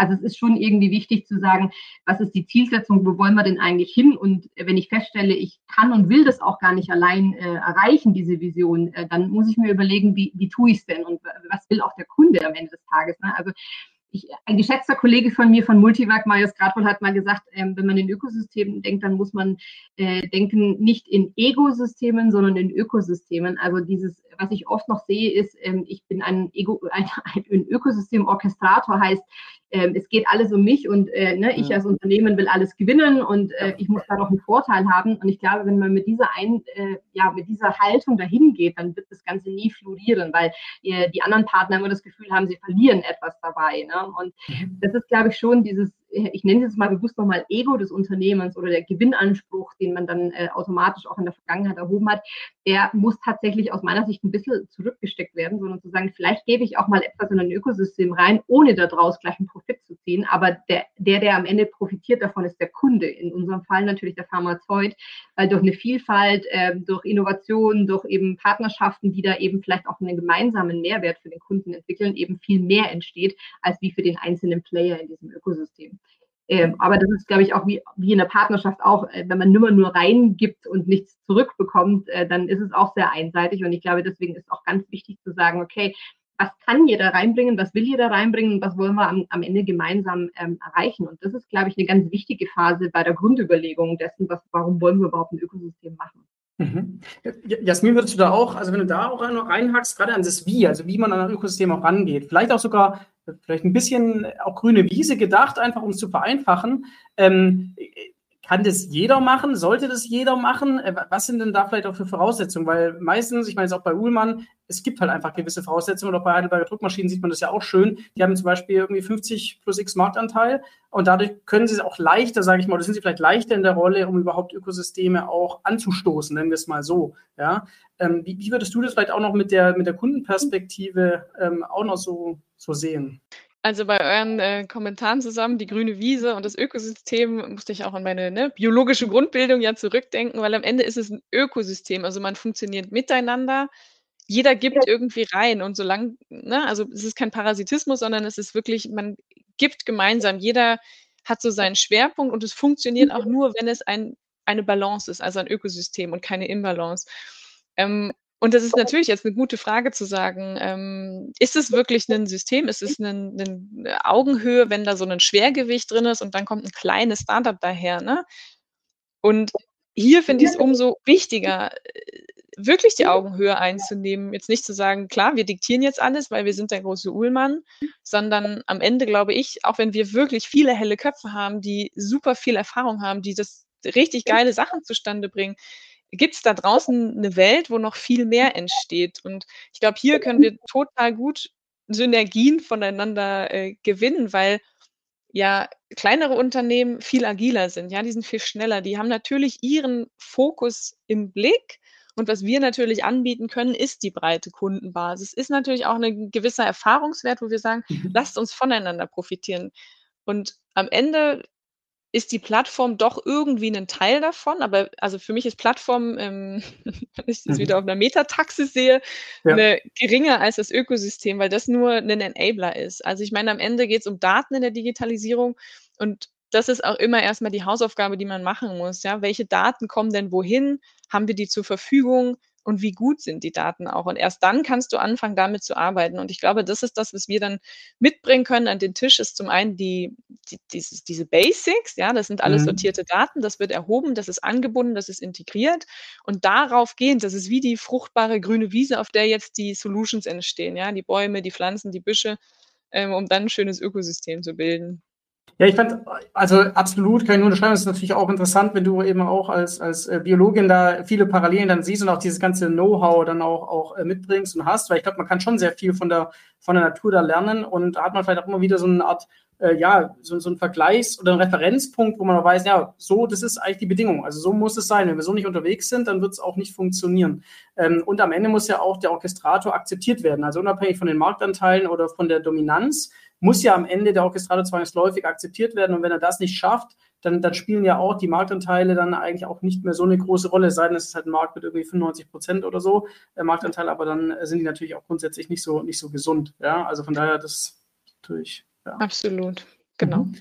Also es ist schon irgendwie wichtig zu sagen, was ist die Zielsetzung, wo wollen wir denn eigentlich hin? Und wenn ich feststelle, ich kann und will das auch gar nicht allein äh, erreichen, diese Vision, äh, dann muss ich mir überlegen, wie, wie tue ich es denn und was will auch der Kunde am Ende des Tages. Ne? Also ich, ein geschätzter Kollege von mir von Multivac, Marius Gradwohl, hat mal gesagt, ähm, wenn man in Ökosystemen denkt, dann muss man äh, denken nicht in Egosystemen, sondern in Ökosystemen. Also dieses, was ich oft noch sehe, ist, ähm, ich bin ein, Ego, [laughs] ein, ein Ökosystem-Orchestrator, heißt, ähm, es geht alles um mich und äh, ne, ich als Unternehmen will alles gewinnen und äh, ich muss da noch einen Vorteil haben. Und ich glaube, wenn man mit dieser ein, äh, ja, mit dieser Haltung dahin geht, dann wird das Ganze nie florieren, weil äh, die anderen Partner immer das Gefühl haben, sie verlieren etwas dabei. Ne? Und mhm. das ist, glaube ich, schon dieses ich nenne es mal bewusst nochmal Ego des Unternehmens oder der Gewinnanspruch, den man dann äh, automatisch auch in der Vergangenheit erhoben hat, der muss tatsächlich aus meiner Sicht ein bisschen zurückgesteckt werden, sondern zu sagen, vielleicht gebe ich auch mal etwas in ein Ökosystem rein, ohne daraus gleich einen Profit zu ziehen. Aber der, der, der am Ende profitiert davon, ist der Kunde. In unserem Fall natürlich der Pharmazeut, weil durch eine Vielfalt, äh, durch Innovationen, durch eben Partnerschaften, die da eben vielleicht auch einen gemeinsamen Mehrwert für den Kunden entwickeln, eben viel mehr entsteht, als wie für den einzelnen Player in diesem Ökosystem. Ähm, aber das ist, glaube ich, auch wie, wie in der Partnerschaft auch, äh, wenn man nimmer nur reingibt und nichts zurückbekommt, äh, dann ist es auch sehr einseitig. Und ich glaube, deswegen ist auch ganz wichtig zu sagen, okay, was kann jeder reinbringen, was will jeder reinbringen was wollen wir am, am Ende gemeinsam ähm, erreichen. Und das ist, glaube ich, eine ganz wichtige Phase bei der Grundüberlegung dessen, was, warum wollen wir überhaupt ein Ökosystem machen. Mhm. Jasmin, würdest du da auch, also wenn du da auch noch reinhackst, gerade an das Wie, also wie man an ein Ökosystem auch rangeht, vielleicht auch sogar, vielleicht ein bisschen auch grüne Wiese gedacht, einfach um es zu vereinfachen. Ähm, kann das jeder machen? Sollte das jeder machen? Äh, was sind denn da vielleicht auch für Voraussetzungen? Weil meistens, ich meine es auch bei Uhlmann, es gibt halt einfach gewisse Voraussetzungen. Oder bei Heidelberger Druckmaschinen sieht man das ja auch schön. Die haben zum Beispiel irgendwie 50 plus X Marktanteil und dadurch können sie es auch leichter, sage ich mal, oder sind sie vielleicht leichter in der Rolle, um überhaupt Ökosysteme auch anzustoßen, nennen wir es mal so. Ja? Ähm, wie, wie, würdest du das vielleicht auch noch mit der, mit der Kundenperspektive ähm, auch noch so, so sehen? Also bei euren äh, Kommentaren zusammen, die grüne Wiese und das Ökosystem, musste ich auch an meine ne, biologische Grundbildung ja zurückdenken, weil am Ende ist es ein Ökosystem. Also man funktioniert miteinander. Jeder gibt irgendwie rein und solange, ne, also es ist kein Parasitismus, sondern es ist wirklich, man gibt gemeinsam. Jeder hat so seinen Schwerpunkt und es funktioniert auch nur, wenn es ein, eine Balance ist, also ein Ökosystem und keine Imbalance. Ähm, und das ist natürlich jetzt eine gute Frage zu sagen, ähm, ist es wirklich ein System? Ist es eine, eine Augenhöhe, wenn da so ein Schwergewicht drin ist und dann kommt ein kleines Startup daher, ne? Und hier finde ich es umso wichtiger, äh, wirklich die Augenhöhe einzunehmen. Jetzt nicht zu sagen, klar, wir diktieren jetzt alles, weil wir sind der große Uhlmann, sondern am Ende glaube ich, auch wenn wir wirklich viele helle Köpfe haben, die super viel Erfahrung haben, die das richtig geile Sachen zustande bringen, gibt es da draußen eine Welt, wo noch viel mehr entsteht. Und ich glaube, hier können wir total gut Synergien voneinander äh, gewinnen, weil ja kleinere Unternehmen viel agiler sind. Ja, die sind viel schneller. Die haben natürlich ihren Fokus im Blick. Und was wir natürlich anbieten können, ist die breite Kundenbasis. Ist natürlich auch ein gewisser Erfahrungswert, wo wir sagen, mhm. lasst uns voneinander profitieren. Und am Ende ist die Plattform doch irgendwie ein Teil davon. Aber also für mich ist Plattform, ähm, [laughs] wenn ich das mhm. wieder auf einer Metataxe sehe, ja. eine, geringer als das Ökosystem, weil das nur ein Enabler ist. Also ich meine, am Ende geht es um Daten in der Digitalisierung und das ist auch immer erstmal die Hausaufgabe, die man machen muss. Ja, welche Daten kommen denn wohin? Haben wir die zur Verfügung? Und wie gut sind die Daten auch. Und erst dann kannst du anfangen, damit zu arbeiten. Und ich glaube, das ist das, was wir dann mitbringen können an den Tisch, ist zum einen die, die dieses, diese Basics, ja, das sind alles mhm. sortierte Daten, das wird erhoben, das ist angebunden, das ist integriert. Und darauf gehend, das ist wie die fruchtbare grüne Wiese, auf der jetzt die Solutions entstehen, ja, die Bäume, die Pflanzen, die Büsche, ähm, um dann ein schönes Ökosystem zu bilden. Ja, ich fand, also absolut, kann ich nur unterschreiben, es ist natürlich auch interessant, wenn du eben auch als, als äh, Biologin da viele Parallelen dann siehst und auch dieses ganze Know-how dann auch, auch äh, mitbringst und hast, weil ich glaube, man kann schon sehr viel von der, von der Natur da lernen und da hat man vielleicht auch immer wieder so eine Art äh, ja, so, so ein Vergleichs- oder ein Referenzpunkt, wo man weiß, ja, so, das ist eigentlich die Bedingung. Also so muss es sein. Wenn wir so nicht unterwegs sind, dann wird es auch nicht funktionieren. Ähm, und am Ende muss ja auch der Orchestrator akzeptiert werden. Also unabhängig von den Marktanteilen oder von der Dominanz muss ja am Ende der Orchestrator zwangsläufig akzeptiert werden. Und wenn er das nicht schafft, dann, dann spielen ja auch die Marktanteile dann eigentlich auch nicht mehr so eine große Rolle, sei denn es ist halt ein Markt mit irgendwie 95 Prozent oder so, äh, Marktanteil, aber dann sind die natürlich auch grundsätzlich nicht so, nicht so gesund. Ja, also von daher, das natürlich. Ja. Absolut, genau. Mhm.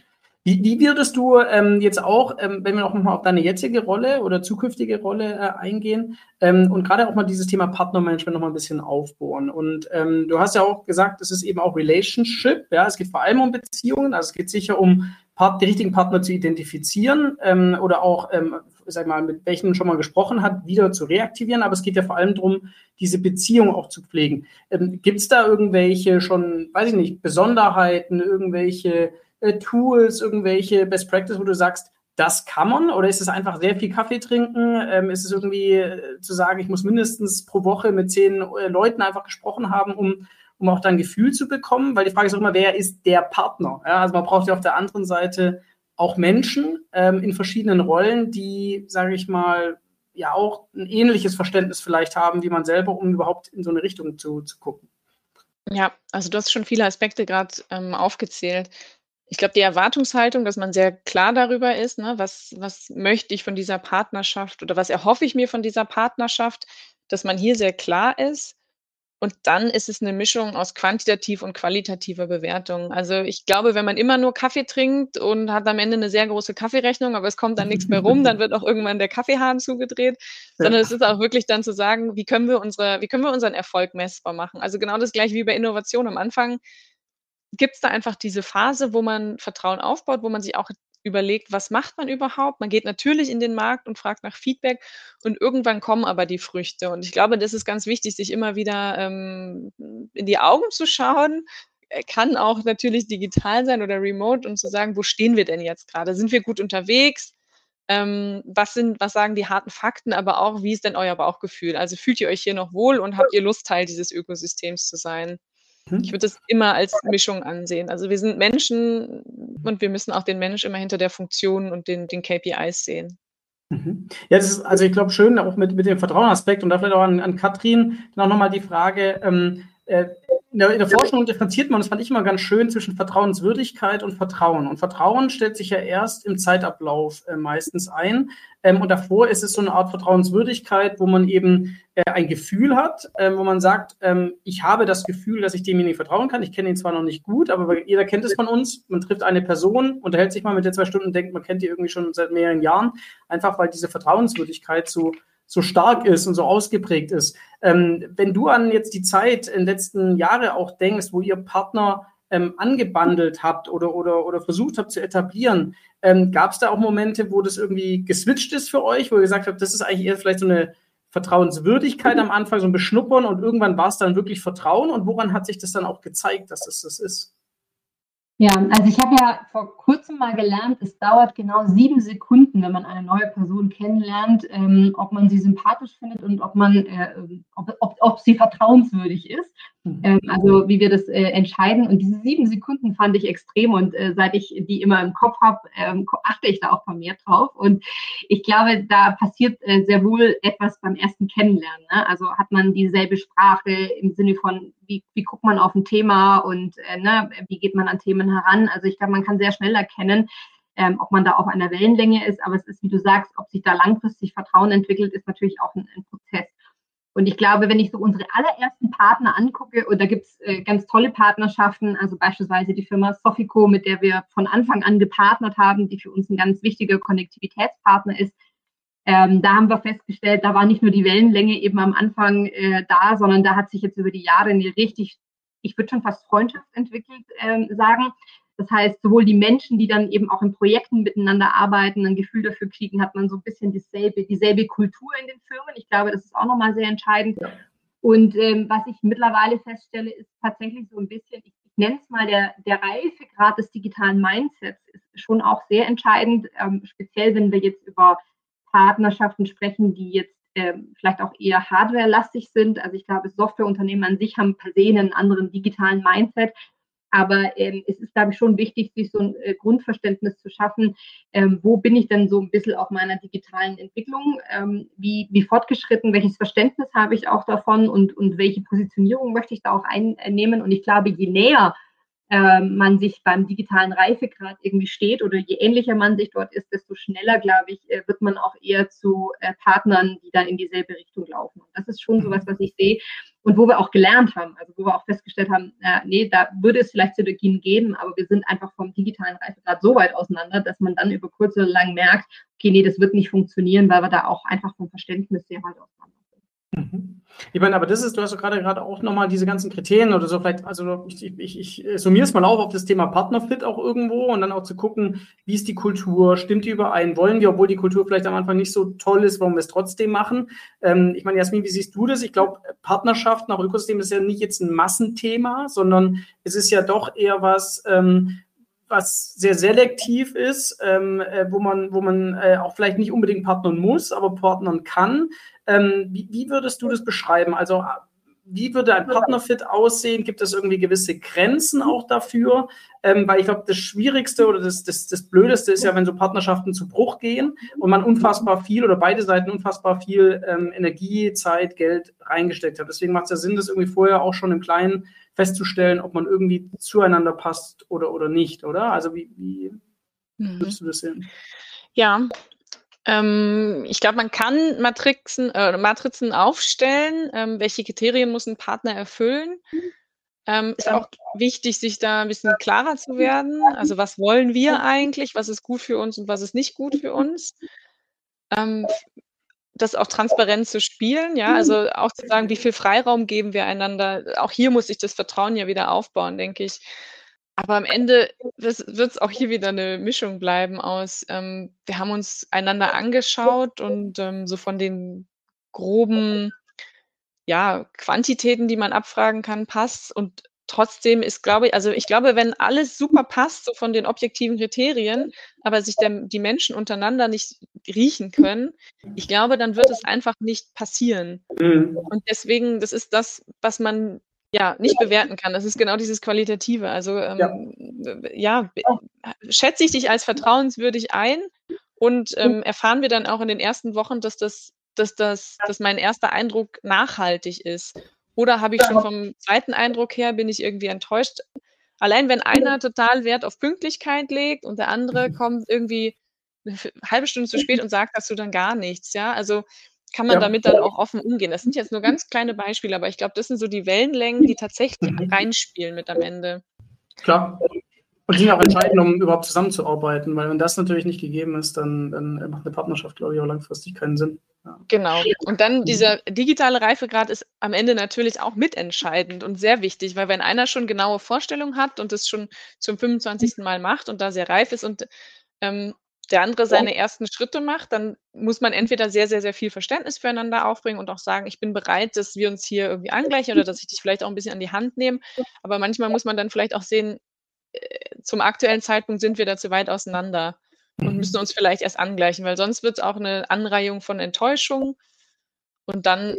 Wie, wie, würdest du ähm, jetzt auch, ähm, wenn wir noch mal auf deine jetzige Rolle oder zukünftige Rolle äh, eingehen ähm, und gerade auch mal dieses Thema Partnermanagement noch mal ein bisschen aufbohren? Und ähm, du hast ja auch gesagt, es ist eben auch Relationship, ja, es geht vor allem um Beziehungen, also es geht sicher um Part, die richtigen Partner zu identifizieren ähm, oder auch, ähm, sag mal, mit welchen schon mal gesprochen hat, wieder zu reaktivieren. Aber es geht ja vor allem darum, diese Beziehung auch zu pflegen. Ähm, Gibt es da irgendwelche schon, weiß ich nicht, Besonderheiten, irgendwelche äh, Tools, irgendwelche Best Practice, wo du sagst, das kann man? Oder ist es einfach sehr viel Kaffee trinken? Ähm, ist es irgendwie äh, zu sagen, ich muss mindestens pro Woche mit zehn äh, Leuten einfach gesprochen haben, um um auch dann Gefühl zu bekommen, weil die Frage ist auch immer, wer ist der Partner? Ja, also man braucht ja auf der anderen Seite auch Menschen ähm, in verschiedenen Rollen, die, sage ich mal, ja auch ein ähnliches Verständnis vielleicht haben, wie man selber, um überhaupt in so eine Richtung zu, zu gucken. Ja, also du hast schon viele Aspekte gerade ähm, aufgezählt. Ich glaube, die Erwartungshaltung, dass man sehr klar darüber ist, ne, was, was möchte ich von dieser Partnerschaft oder was erhoffe ich mir von dieser Partnerschaft, dass man hier sehr klar ist und dann ist es eine Mischung aus quantitativ und qualitativer Bewertung. Also ich glaube, wenn man immer nur Kaffee trinkt und hat am Ende eine sehr große Kaffeerechnung, aber es kommt dann nichts mehr rum, dann wird auch irgendwann der Kaffeehahn zugedreht, ja. sondern es ist auch wirklich dann zu sagen, wie können wir unsere, wie können wir unseren Erfolg messbar machen? Also genau das gleiche wie bei Innovation am Anfang gibt es da einfach diese Phase, wo man Vertrauen aufbaut, wo man sich auch überlegt, was macht man überhaupt? Man geht natürlich in den Markt und fragt nach Feedback und irgendwann kommen aber die Früchte. Und ich glaube, das ist ganz wichtig, sich immer wieder ähm, in die Augen zu schauen. Kann auch natürlich digital sein oder remote und zu sagen, wo stehen wir denn jetzt gerade? Sind wir gut unterwegs? Ähm, was sind, was sagen die harten Fakten, aber auch, wie ist denn euer Bauchgefühl? Also fühlt ihr euch hier noch wohl und habt ihr Lust, Teil dieses Ökosystems zu sein? Hm? Ich würde das immer als Mischung ansehen. Also wir sind Menschen und wir müssen auch den Mensch immer hinter der Funktion und den, den KPIs sehen. Mhm. Ja, das ist, also ich glaube, schön, auch mit, mit dem Vertrauenaspekt und da vielleicht auch an, an Katrin dann auch nochmal die Frage, ähm, äh, in der, in der, Forschung differenziert man, das fand ich immer ganz schön, zwischen Vertrauenswürdigkeit und Vertrauen. Und Vertrauen stellt sich ja erst im Zeitablauf äh, meistens ein. Ähm, und davor ist es so eine Art Vertrauenswürdigkeit, wo man eben äh, ein Gefühl hat, äh, wo man sagt, ähm, ich habe das Gefühl, dass ich demjenigen vertrauen kann. Ich kenne ihn zwar noch nicht gut, aber jeder kennt es von uns. Man trifft eine Person, unterhält sich mal mit der zwei Stunden, denkt, man kennt die irgendwie schon seit mehreren Jahren, einfach weil diese Vertrauenswürdigkeit so so stark ist und so ausgeprägt ist. Ähm, wenn du an jetzt die Zeit in den letzten Jahren auch denkst, wo ihr Partner ähm, angebandelt habt oder, oder, oder versucht habt zu etablieren, ähm, gab es da auch Momente, wo das irgendwie geswitcht ist für euch, wo ihr gesagt habt, das ist eigentlich eher vielleicht so eine Vertrauenswürdigkeit am Anfang, so ein Beschnuppern und irgendwann war es dann wirklich Vertrauen und woran hat sich das dann auch gezeigt, dass das das ist? Ja, also ich habe ja vor kurzem mal gelernt, es dauert genau sieben Sekunden, wenn man eine neue Person kennenlernt, ähm, ob man sie sympathisch findet und ob man, äh, ob, ob, ob, sie vertrauenswürdig ist. Mhm. Ähm, also wie wir das äh, entscheiden. Und diese sieben Sekunden fand ich extrem und äh, seit ich die immer im Kopf habe, ähm, achte ich da auch vermehrt drauf. Und ich glaube, da passiert äh, sehr wohl etwas beim ersten Kennenlernen. Ne? Also hat man dieselbe Sprache im Sinne von, wie, wie guckt man auf ein Thema und äh, ne, wie geht man an Themen heran. Also ich glaube, man kann sehr schnell erkennen, ähm, ob man da auf einer Wellenlänge ist. Aber es ist, wie du sagst, ob sich da langfristig Vertrauen entwickelt, ist natürlich auch ein, ein Prozess. Und ich glaube, wenn ich so unsere allerersten Partner angucke, und da gibt es äh, ganz tolle Partnerschaften, also beispielsweise die Firma Sofico, mit der wir von Anfang an gepartnert haben, die für uns ein ganz wichtiger Konnektivitätspartner ist. Ähm, da haben wir festgestellt, da war nicht nur die Wellenlänge eben am Anfang äh, da, sondern da hat sich jetzt über die Jahre eine richtig, ich würde schon fast Freundschaft entwickelt äh, sagen. Das heißt, sowohl die Menschen, die dann eben auch in Projekten miteinander arbeiten, ein Gefühl dafür kriegen, hat man so ein bisschen dieselbe, dieselbe Kultur in den Firmen. Ich glaube, das ist auch nochmal sehr entscheidend. Ja. Und ähm, was ich mittlerweile feststelle, ist tatsächlich so ein bisschen, ich, ich nenne es mal der, der Reifegrad des digitalen Mindsets, ist schon auch sehr entscheidend, ähm, speziell wenn wir jetzt über Partnerschaften sprechen, die jetzt ähm, vielleicht auch eher hardwarelastig sind. Also ich glaube, Softwareunternehmen an sich haben per se einen anderen digitalen Mindset Aber ähm, es ist, glaube ich, schon wichtig, sich so ein äh, Grundverständnis zu schaffen, ähm, wo bin ich denn so ein bisschen auf meiner digitalen Entwicklung, ähm, wie, wie fortgeschritten, welches Verständnis habe ich auch davon? Und, und welche Positionierung möchte ich da auch einnehmen. Und ich glaube, je näher äh, man sich beim digitalen Reifegrad irgendwie steht oder je ähnlicher man sich dort ist, desto schneller, glaube ich, äh, wird man auch eher zu äh, Partnern, die dann in dieselbe Richtung laufen. Und das ist schon sowas, was ich sehe und wo wir auch gelernt haben, also wo wir auch festgestellt haben, äh, nee, da würde es vielleicht Synergien geben, aber wir sind einfach vom digitalen Reifegrad so weit auseinander, dass man dann über kurz oder lang merkt, okay, nee, das wird nicht funktionieren, weil wir da auch einfach vom Verständnis sehr weit auseinander sind. Mhm. Ich meine, aber das ist, du hast doch gerade gerade auch nochmal diese ganzen Kriterien oder so, vielleicht, also ich, ich, ich summiere es mal auf auf das Thema Partnerfit auch irgendwo und dann auch zu gucken, wie ist die Kultur, stimmt die überein, wollen wir, obwohl die Kultur vielleicht am Anfang nicht so toll ist, wollen wir es trotzdem machen? Ähm, ich meine, Jasmin, wie siehst du das? Ich glaube, Partnerschaft nach Ökosystem ist ja nicht jetzt ein Massenthema, sondern es ist ja doch eher was, ähm, was sehr selektiv ist, ähm, äh, wo man, wo man äh, auch vielleicht nicht unbedingt partnern muss, aber partnern kann. Ähm, wie, wie, würdest du das beschreiben? Also wie würde ein Partnerfit aussehen? Gibt es irgendwie gewisse Grenzen auch dafür? Ähm, weil ich glaube, das Schwierigste oder das, das, das Blödeste ist ja, wenn so Partnerschaften zu Bruch gehen und man unfassbar viel oder beide Seiten unfassbar viel ähm, Energie, Zeit, Geld reingesteckt hat. Deswegen macht es ja Sinn, das irgendwie vorher auch schon im Kleinen festzustellen, ob man irgendwie zueinander passt oder, oder nicht, oder? Also wie, wie mhm. würdest du das sehen? Ja, ähm, ich glaube, man kann Matrixen, äh, Matrizen aufstellen. Ähm, welche Kriterien muss ein Partner erfüllen? Ähm, ist auch wichtig, sich da ein bisschen klarer zu werden. Also was wollen wir eigentlich? Was ist gut für uns und was ist nicht gut für uns? Ähm, das auch transparent zu spielen, ja, also auch zu sagen, wie viel Freiraum geben wir einander. Auch hier muss sich das Vertrauen ja wieder aufbauen, denke ich. Aber am Ende wird es auch hier wieder eine Mischung bleiben aus, ähm, wir haben uns einander angeschaut und ähm, so von den groben ja, Quantitäten, die man abfragen kann, passt. Und trotzdem ist, glaube ich, also ich glaube, wenn alles super passt, so von den objektiven Kriterien, aber sich der, die Menschen untereinander nicht riechen können, ich glaube, dann wird es einfach nicht passieren. Mhm. Und deswegen, das ist das, was man ja, nicht bewerten kann. Das ist genau dieses Qualitative. Also ähm, ja, ja schätze ich dich als vertrauenswürdig ein und ähm, erfahren wir dann auch in den ersten Wochen, dass das, dass das, dass mein erster Eindruck nachhaltig ist. Oder habe ich schon vom zweiten Eindruck her, bin ich irgendwie enttäuscht? Allein wenn einer total Wert auf Pünktlichkeit legt und der andere mhm. kommt irgendwie eine halbe Stunde zu spät und sagt dazu dann gar nichts, ja. Also kann man ja. damit dann auch offen umgehen. Das sind jetzt nur ganz kleine Beispiele, aber ich glaube, das sind so die Wellenlängen, die tatsächlich mhm. reinspielen mit am Ende. Klar. Und die sind auch entscheidend, um überhaupt zusammenzuarbeiten, weil wenn das natürlich nicht gegeben ist, dann, dann macht eine Partnerschaft, glaube ich, auch langfristig keinen Sinn. Ja. Genau. Und dann dieser digitale Reifegrad ist am Ende natürlich auch mitentscheidend und sehr wichtig, weil wenn einer schon genaue Vorstellungen hat und das schon zum 25. Mal macht und da sehr reif ist und ähm, der andere seine ersten Schritte macht, dann muss man entweder sehr, sehr, sehr viel Verständnis füreinander aufbringen und auch sagen, ich bin bereit, dass wir uns hier irgendwie angleichen oder dass ich dich vielleicht auch ein bisschen an die Hand nehme. Aber manchmal muss man dann vielleicht auch sehen, äh, zum aktuellen Zeitpunkt sind wir da zu weit auseinander und mhm. müssen uns vielleicht erst angleichen, weil sonst wird es auch eine Anreihung von Enttäuschung und dann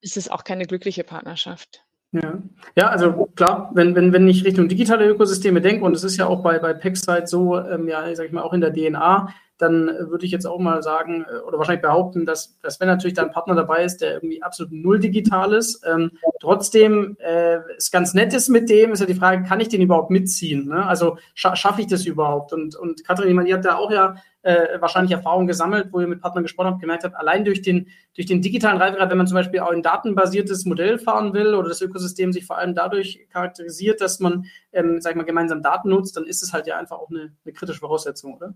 ist es auch keine glückliche Partnerschaft. Ja. ja, also klar, wenn, wenn, wenn ich Richtung digitale Ökosysteme denke, und es ist ja auch bei, bei PEX-Site so, ähm, ja, sag ich mal, auch in der DNA, dann würde ich jetzt auch mal sagen äh, oder wahrscheinlich behaupten, dass, dass wenn natürlich da ein Partner dabei ist, der irgendwie absolut null digital ist, ähm, trotzdem äh, es ganz nett ist mit dem, ist ja die Frage, kann ich den überhaupt mitziehen? Ne? Also scha schaffe ich das überhaupt? Und, und Katrin, die hat da auch ja äh, wahrscheinlich Erfahrung gesammelt, wo ihr mit Partnern gesprochen habt, gemerkt habt, allein durch den, durch den digitalen Reifegrad, wenn man zum Beispiel auch ein datenbasiertes Modell fahren will oder das Ökosystem sich vor allem dadurch charakterisiert, dass man, ähm, sag ich mal, gemeinsam Daten nutzt, dann ist es halt ja einfach auch eine, eine kritische Voraussetzung, oder?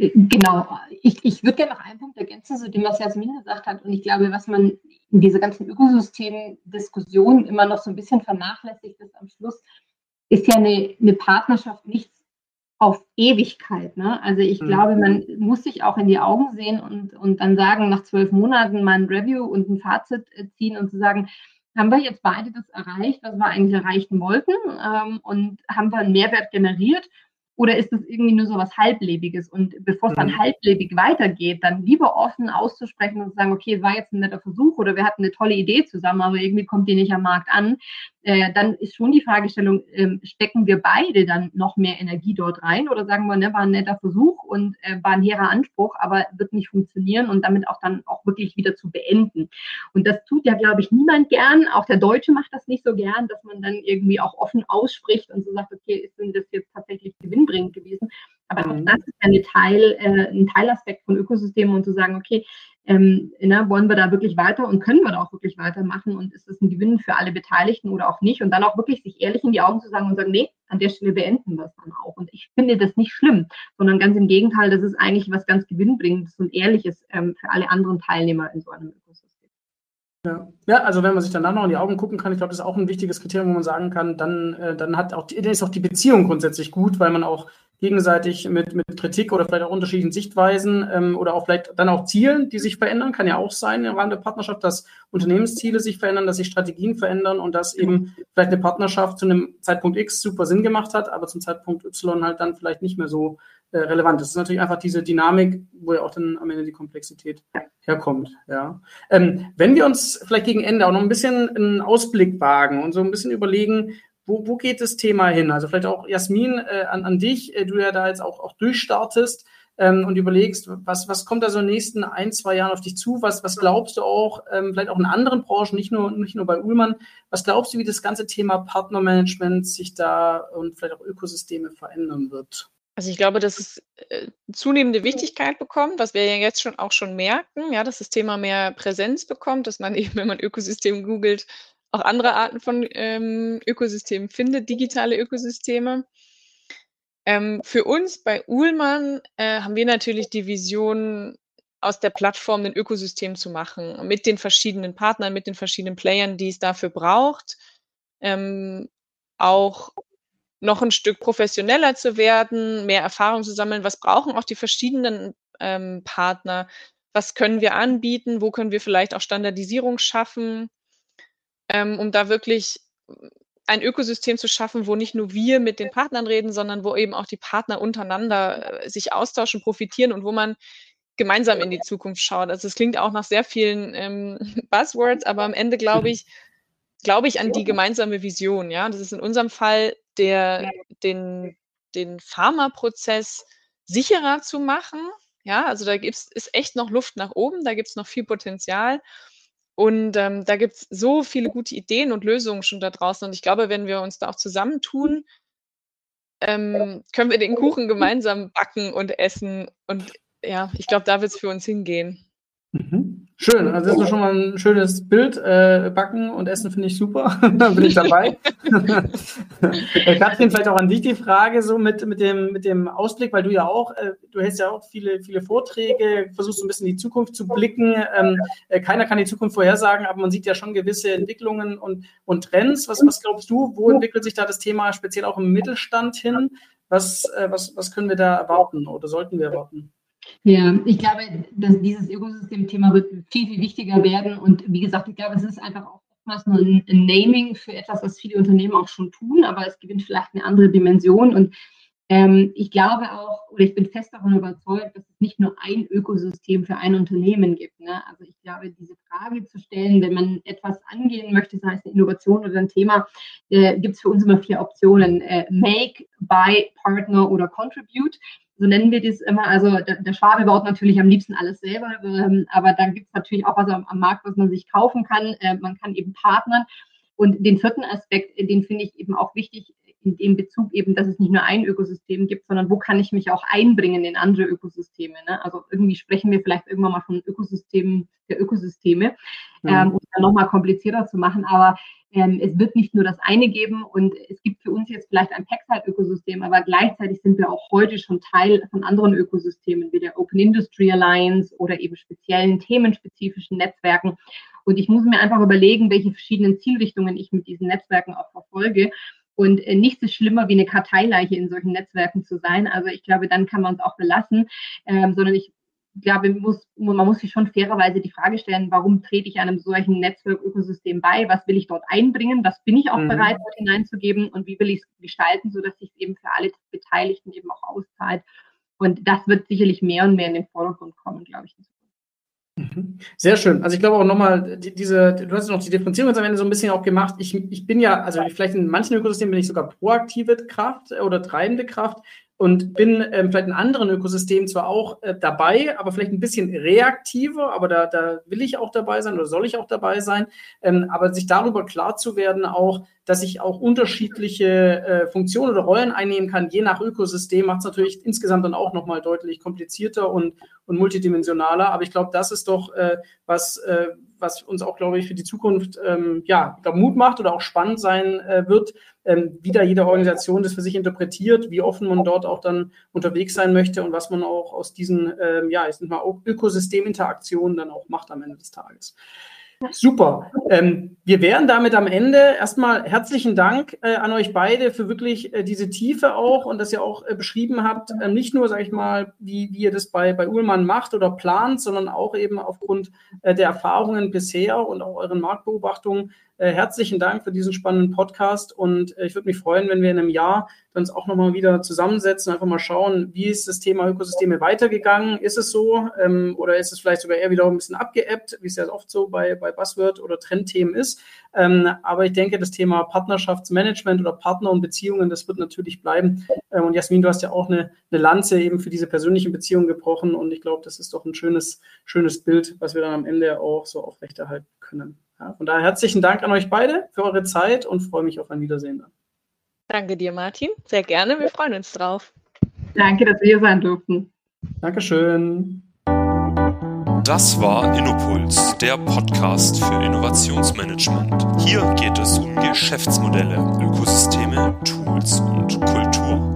Genau. Ich, ich würde gerne noch einen Punkt ergänzen, zu dem, was Jasmin gesagt hat. Und ich glaube, was man in dieser ganzen Ökosystem-Diskussion immer noch so ein bisschen vernachlässigt ist am Schluss, ist ja eine, eine Partnerschaft nichts auf Ewigkeit. Ne? Also ich mhm. glaube, man muss sich auch in die Augen sehen und, und dann sagen, nach zwölf Monaten mal ein Review und ein Fazit äh, ziehen und zu sagen, haben wir jetzt beide das erreicht, was wir eigentlich erreichen wollten ähm, und haben wir einen Mehrwert generiert Oder ist das irgendwie nur so was Halblebiges? Und bevor es dann mhm. halblebig weitergeht, dann lieber offen auszusprechen und zu sagen, okay, es war jetzt ein netter Versuch oder wir hatten eine tolle Idee zusammen, aber irgendwie kommt die nicht am Markt an. Äh, dann ist schon die Fragestellung, äh, stecken wir beide dann noch mehr Energie dort rein oder sagen wir, ne, war ein netter Versuch und äh, war ein hehrer Anspruch, aber wird nicht funktionieren und damit auch dann auch wirklich wieder zu beenden. Und das tut ja, glaube ich, niemand gern. Auch der Deutsche macht das nicht so gern, dass man dann irgendwie auch offen ausspricht und so sagt, okay, ist denn das jetzt tatsächlich gewinnbringend gewesen? Aber auch mhm. das ist eine Teil, äh, ein Teilaspekt von Ökosystemen und zu sagen, okay, ähm, ne, wollen wir da wirklich weiter und können wir da auch wirklich weitermachen und ist es ein Gewinn für alle Beteiligten oder auch nicht und dann auch wirklich sich ehrlich in die Augen zu sagen und sagen, nee, an der Stelle beenden wir es dann auch und ich finde das nicht schlimm, sondern ganz im Gegenteil, das ist eigentlich was ganz gewinnbringendes und ehrliches ähm, für alle anderen Teilnehmer in so einem Ökosystem. Ja. ja, also wenn man sich danach noch in die Augen gucken kann, ich glaube, das ist auch ein wichtiges Kriterium, wo man sagen kann, dann, äh, dann hat auch die, ist auch die Beziehung grundsätzlich gut, weil man auch gegenseitig mit, mit Kritik oder vielleicht auch unterschiedlichen Sichtweisen ähm, oder auch vielleicht dann auch Zielen, die sich verändern, kann ja auch sein im Rahmen der Partnerschaft, dass Unternehmensziele sich verändern, dass sich Strategien verändern und dass eben vielleicht eine Partnerschaft zu einem Zeitpunkt X super Sinn gemacht hat, aber zum Zeitpunkt Y halt dann vielleicht nicht mehr so äh, relevant ist. Das ist natürlich einfach diese Dynamik, wo ja auch dann am Ende die Komplexität herkommt. Ja. Ähm, wenn wir uns vielleicht gegen Ende auch noch ein bisschen einen Ausblick wagen und so ein bisschen überlegen, wo, wo geht das Thema hin? Also vielleicht auch Jasmin äh, an, an dich, äh, du ja da jetzt auch, auch durchstartest ähm, und überlegst, was, was kommt da so in den nächsten ein, zwei Jahren auf dich zu? Was, was glaubst du auch, ähm, vielleicht auch in anderen Branchen, nicht nur, nicht nur bei Ullmann, was glaubst du, wie das ganze Thema Partnermanagement sich da und vielleicht auch Ökosysteme verändern wird? Also ich glaube, dass es äh, zunehmende Wichtigkeit bekommt, was wir ja jetzt schon auch schon merken, ja, dass das Thema mehr Präsenz bekommt, dass man [laughs] eben, wenn man Ökosystem googelt, auch andere Arten von ähm, Ökosystemen findet, digitale Ökosysteme. Ähm, für uns bei Uhlmann äh, haben wir natürlich die Vision, aus der Plattform ein Ökosystem zu machen, mit den verschiedenen Partnern, mit den verschiedenen Playern, die es dafür braucht, ähm, auch noch ein Stück professioneller zu werden, mehr Erfahrung zu sammeln. Was brauchen auch die verschiedenen ähm, Partner? Was können wir anbieten? Wo können wir vielleicht auch Standardisierung schaffen? Ähm, um da wirklich ein Ökosystem zu schaffen, wo nicht nur wir mit den Partnern reden, sondern wo eben auch die Partner untereinander äh, sich austauschen, profitieren und wo man gemeinsam in die Zukunft schaut. Also es klingt auch nach sehr vielen ähm, [laughs] Buzzwords, aber am Ende glaube ich, glaube ich an die gemeinsame Vision. Ja, das ist in unserem Fall der, den, den Pharmaprozess sicherer zu machen. Ja, also da gibt's, ist echt noch Luft nach oben, da gibt es noch viel Potenzial. Und ähm, da gibt es so viele gute Ideen und Lösungen schon da draußen. Und ich glaube, wenn wir uns da auch zusammentun, ähm, können wir den Kuchen gemeinsam backen und essen. Und ja, ich glaube, da wird es für uns hingehen. Mhm. Schön, also das ist schon mal ein schönes Bild. Äh, Backen und Essen finde ich super. [laughs] da bin ich dabei. [laughs] Katrin, vielleicht auch an dich die Frage so mit, mit, dem, mit dem Ausblick, weil du ja auch, äh, du hältst ja auch viele, viele Vorträge, versuchst so ein bisschen in die Zukunft zu blicken. Ähm, äh, keiner kann die Zukunft vorhersagen, aber man sieht ja schon gewisse Entwicklungen und, und Trends. Was, was glaubst du, wo entwickelt sich da das Thema speziell auch im Mittelstand hin? Was, äh, was, was können wir da erwarten oder sollten wir erwarten? Ja, ich glaube, dass dieses Ökosystem-Thema wird viel, viel wichtiger werden. Und wie gesagt, ich glaube, es ist einfach auch oftmals nur ein, Naming für etwas, was viele Unternehmen auch schon tun, aber es gewinnt vielleicht eine andere Dimension. Und ähm, ich glaube auch, oder ich bin fest davon überzeugt, dass es nicht nur ein Ökosystem für ein Unternehmen gibt. Ne? Also ich glaube, diese Frage zu stellen, wenn man etwas angehen möchte, sei es eine Innovation oder ein Thema, äh, gibt es für uns immer vier Optionen. Äh, make, buy, partner oder contribute so nennen wir das immer. Also der, der Schwabe baut natürlich am liebsten alles selber, ähm, aber dann gibt es natürlich auch was am, am, Markt, was man sich kaufen kann. Äh, man kann eben partnern. Und den vierten Aspekt, den finde ich eben auch wichtig, in dem Bezug eben, dass es nicht nur ein Ökosystem gibt, sondern wo kann ich mich auch einbringen in andere Ökosysteme. Ne? Also irgendwie sprechen wir vielleicht irgendwann mal von Ökosystemen der Ökosysteme, mhm. ähm, um es dann nochmal komplizierter zu machen. Aber ähm, es wird nicht nur das eine geben und es gibt für uns jetzt vielleicht ein Packside-Ökosystem, aber gleichzeitig sind wir auch heute schon Teil von anderen Ökosystemen wie der Open Industry Alliance oder eben speziellen themenspezifischen Netzwerken. Und ich muss mir einfach überlegen, welche verschiedenen Zielrichtungen ich mit diesen Netzwerken auch verfolge. Und äh, nichts ist schlimmer, wie eine Karteileiche in solchen Netzwerken zu sein. Also ich glaube, dann kann man es auch belassen, ähm, sondern ich ich glaube, muss, man muss sich schon fairerweise die Frage stellen, warum trete ich einem solchen Netzwerkökosystem bei? Was will ich dort einbringen? Was bin ich auch mhm. bereit, dort hineinzugeben? Und wie will ich es gestalten, sodass sich es eben für alle Beteiligten eben auch auszahlt? Und das wird sicherlich mehr und mehr in den Vordergrund kommen, glaube ich. Mhm. Sehr schön. Also ich glaube auch nochmal, die, diese, du hast noch die Differenzierung jetzt am Ende so ein bisschen auch gemacht. Ich, ich bin ja, also vielleicht in manchen Ökosystemen bin ich sogar proaktive Kraft oder treibende Kraft und bin ähm, vielleicht in anderen Ökosystemen zwar auch äh, dabei, aber vielleicht ein bisschen reaktiver, aber da, da will ich auch dabei sein oder soll ich auch dabei sein. Ähm, aber sich darüber klar zu werden, auch, dass ich auch unterschiedliche äh, Funktionen oder Rollen einnehmen kann, je nach Ökosystem, macht es natürlich insgesamt dann auch nochmal deutlich komplizierter und, und multidimensionaler. Aber ich glaube, das ist doch äh, was, äh, was uns auch, glaube ich, für die Zukunft ähm, ja, glaub, Mut macht oder auch spannend sein äh, wird, ähm, wie da jede Organisation das für sich interpretiert, wie offen man dort auch dann unterwegs sein möchte und was man auch aus diesen ähm, ja, ich sag mal, Ökosysteminteraktionen dann auch macht am Ende des Tages. Super. Ähm, wir wären damit am Ende. Erstmal herzlichen Dank äh, an euch beide für wirklich äh, diese Tiefe auch und dass ihr auch äh, beschrieben habt, äh, nicht nur, sage ich mal, wie, wie ihr das bei, bei Uhlmann macht oder plant, sondern auch eben aufgrund äh, der Erfahrungen bisher und auch euren Marktbeobachtungen, äh, herzlichen Dank für diesen spannenden Podcast und äh, ich würde mich freuen, wenn wir in einem Jahr uns auch nochmal wieder zusammensetzen, einfach mal schauen, wie ist das Thema Ökosysteme weitergegangen? Ist es so ähm, oder ist es vielleicht sogar eher wieder ein bisschen abgeebbt, wie es ja oft so bei, bei Buzzword oder Trendthemen ist? Ähm, aber ich denke, das Thema Partnerschaftsmanagement oder Partner und Beziehungen, das wird natürlich bleiben. Ähm, und Jasmin, du hast ja auch eine, eine Lanze eben für diese persönlichen Beziehungen gebrochen und ich glaube, das ist doch ein schönes, schönes Bild, was wir dann am Ende auch so aufrechterhalten können. Ja, von daher herzlichen Dank an euch beide für eure Zeit und freue mich auf ein Wiedersehen. Dann. Danke dir, Martin. Sehr gerne. Wir freuen uns drauf. Danke, dass wir hier sein durften. Dankeschön. Das war Innopuls, der Podcast für Innovationsmanagement. Hier geht es um Geschäftsmodelle, Ökosysteme, Tools und Kultur.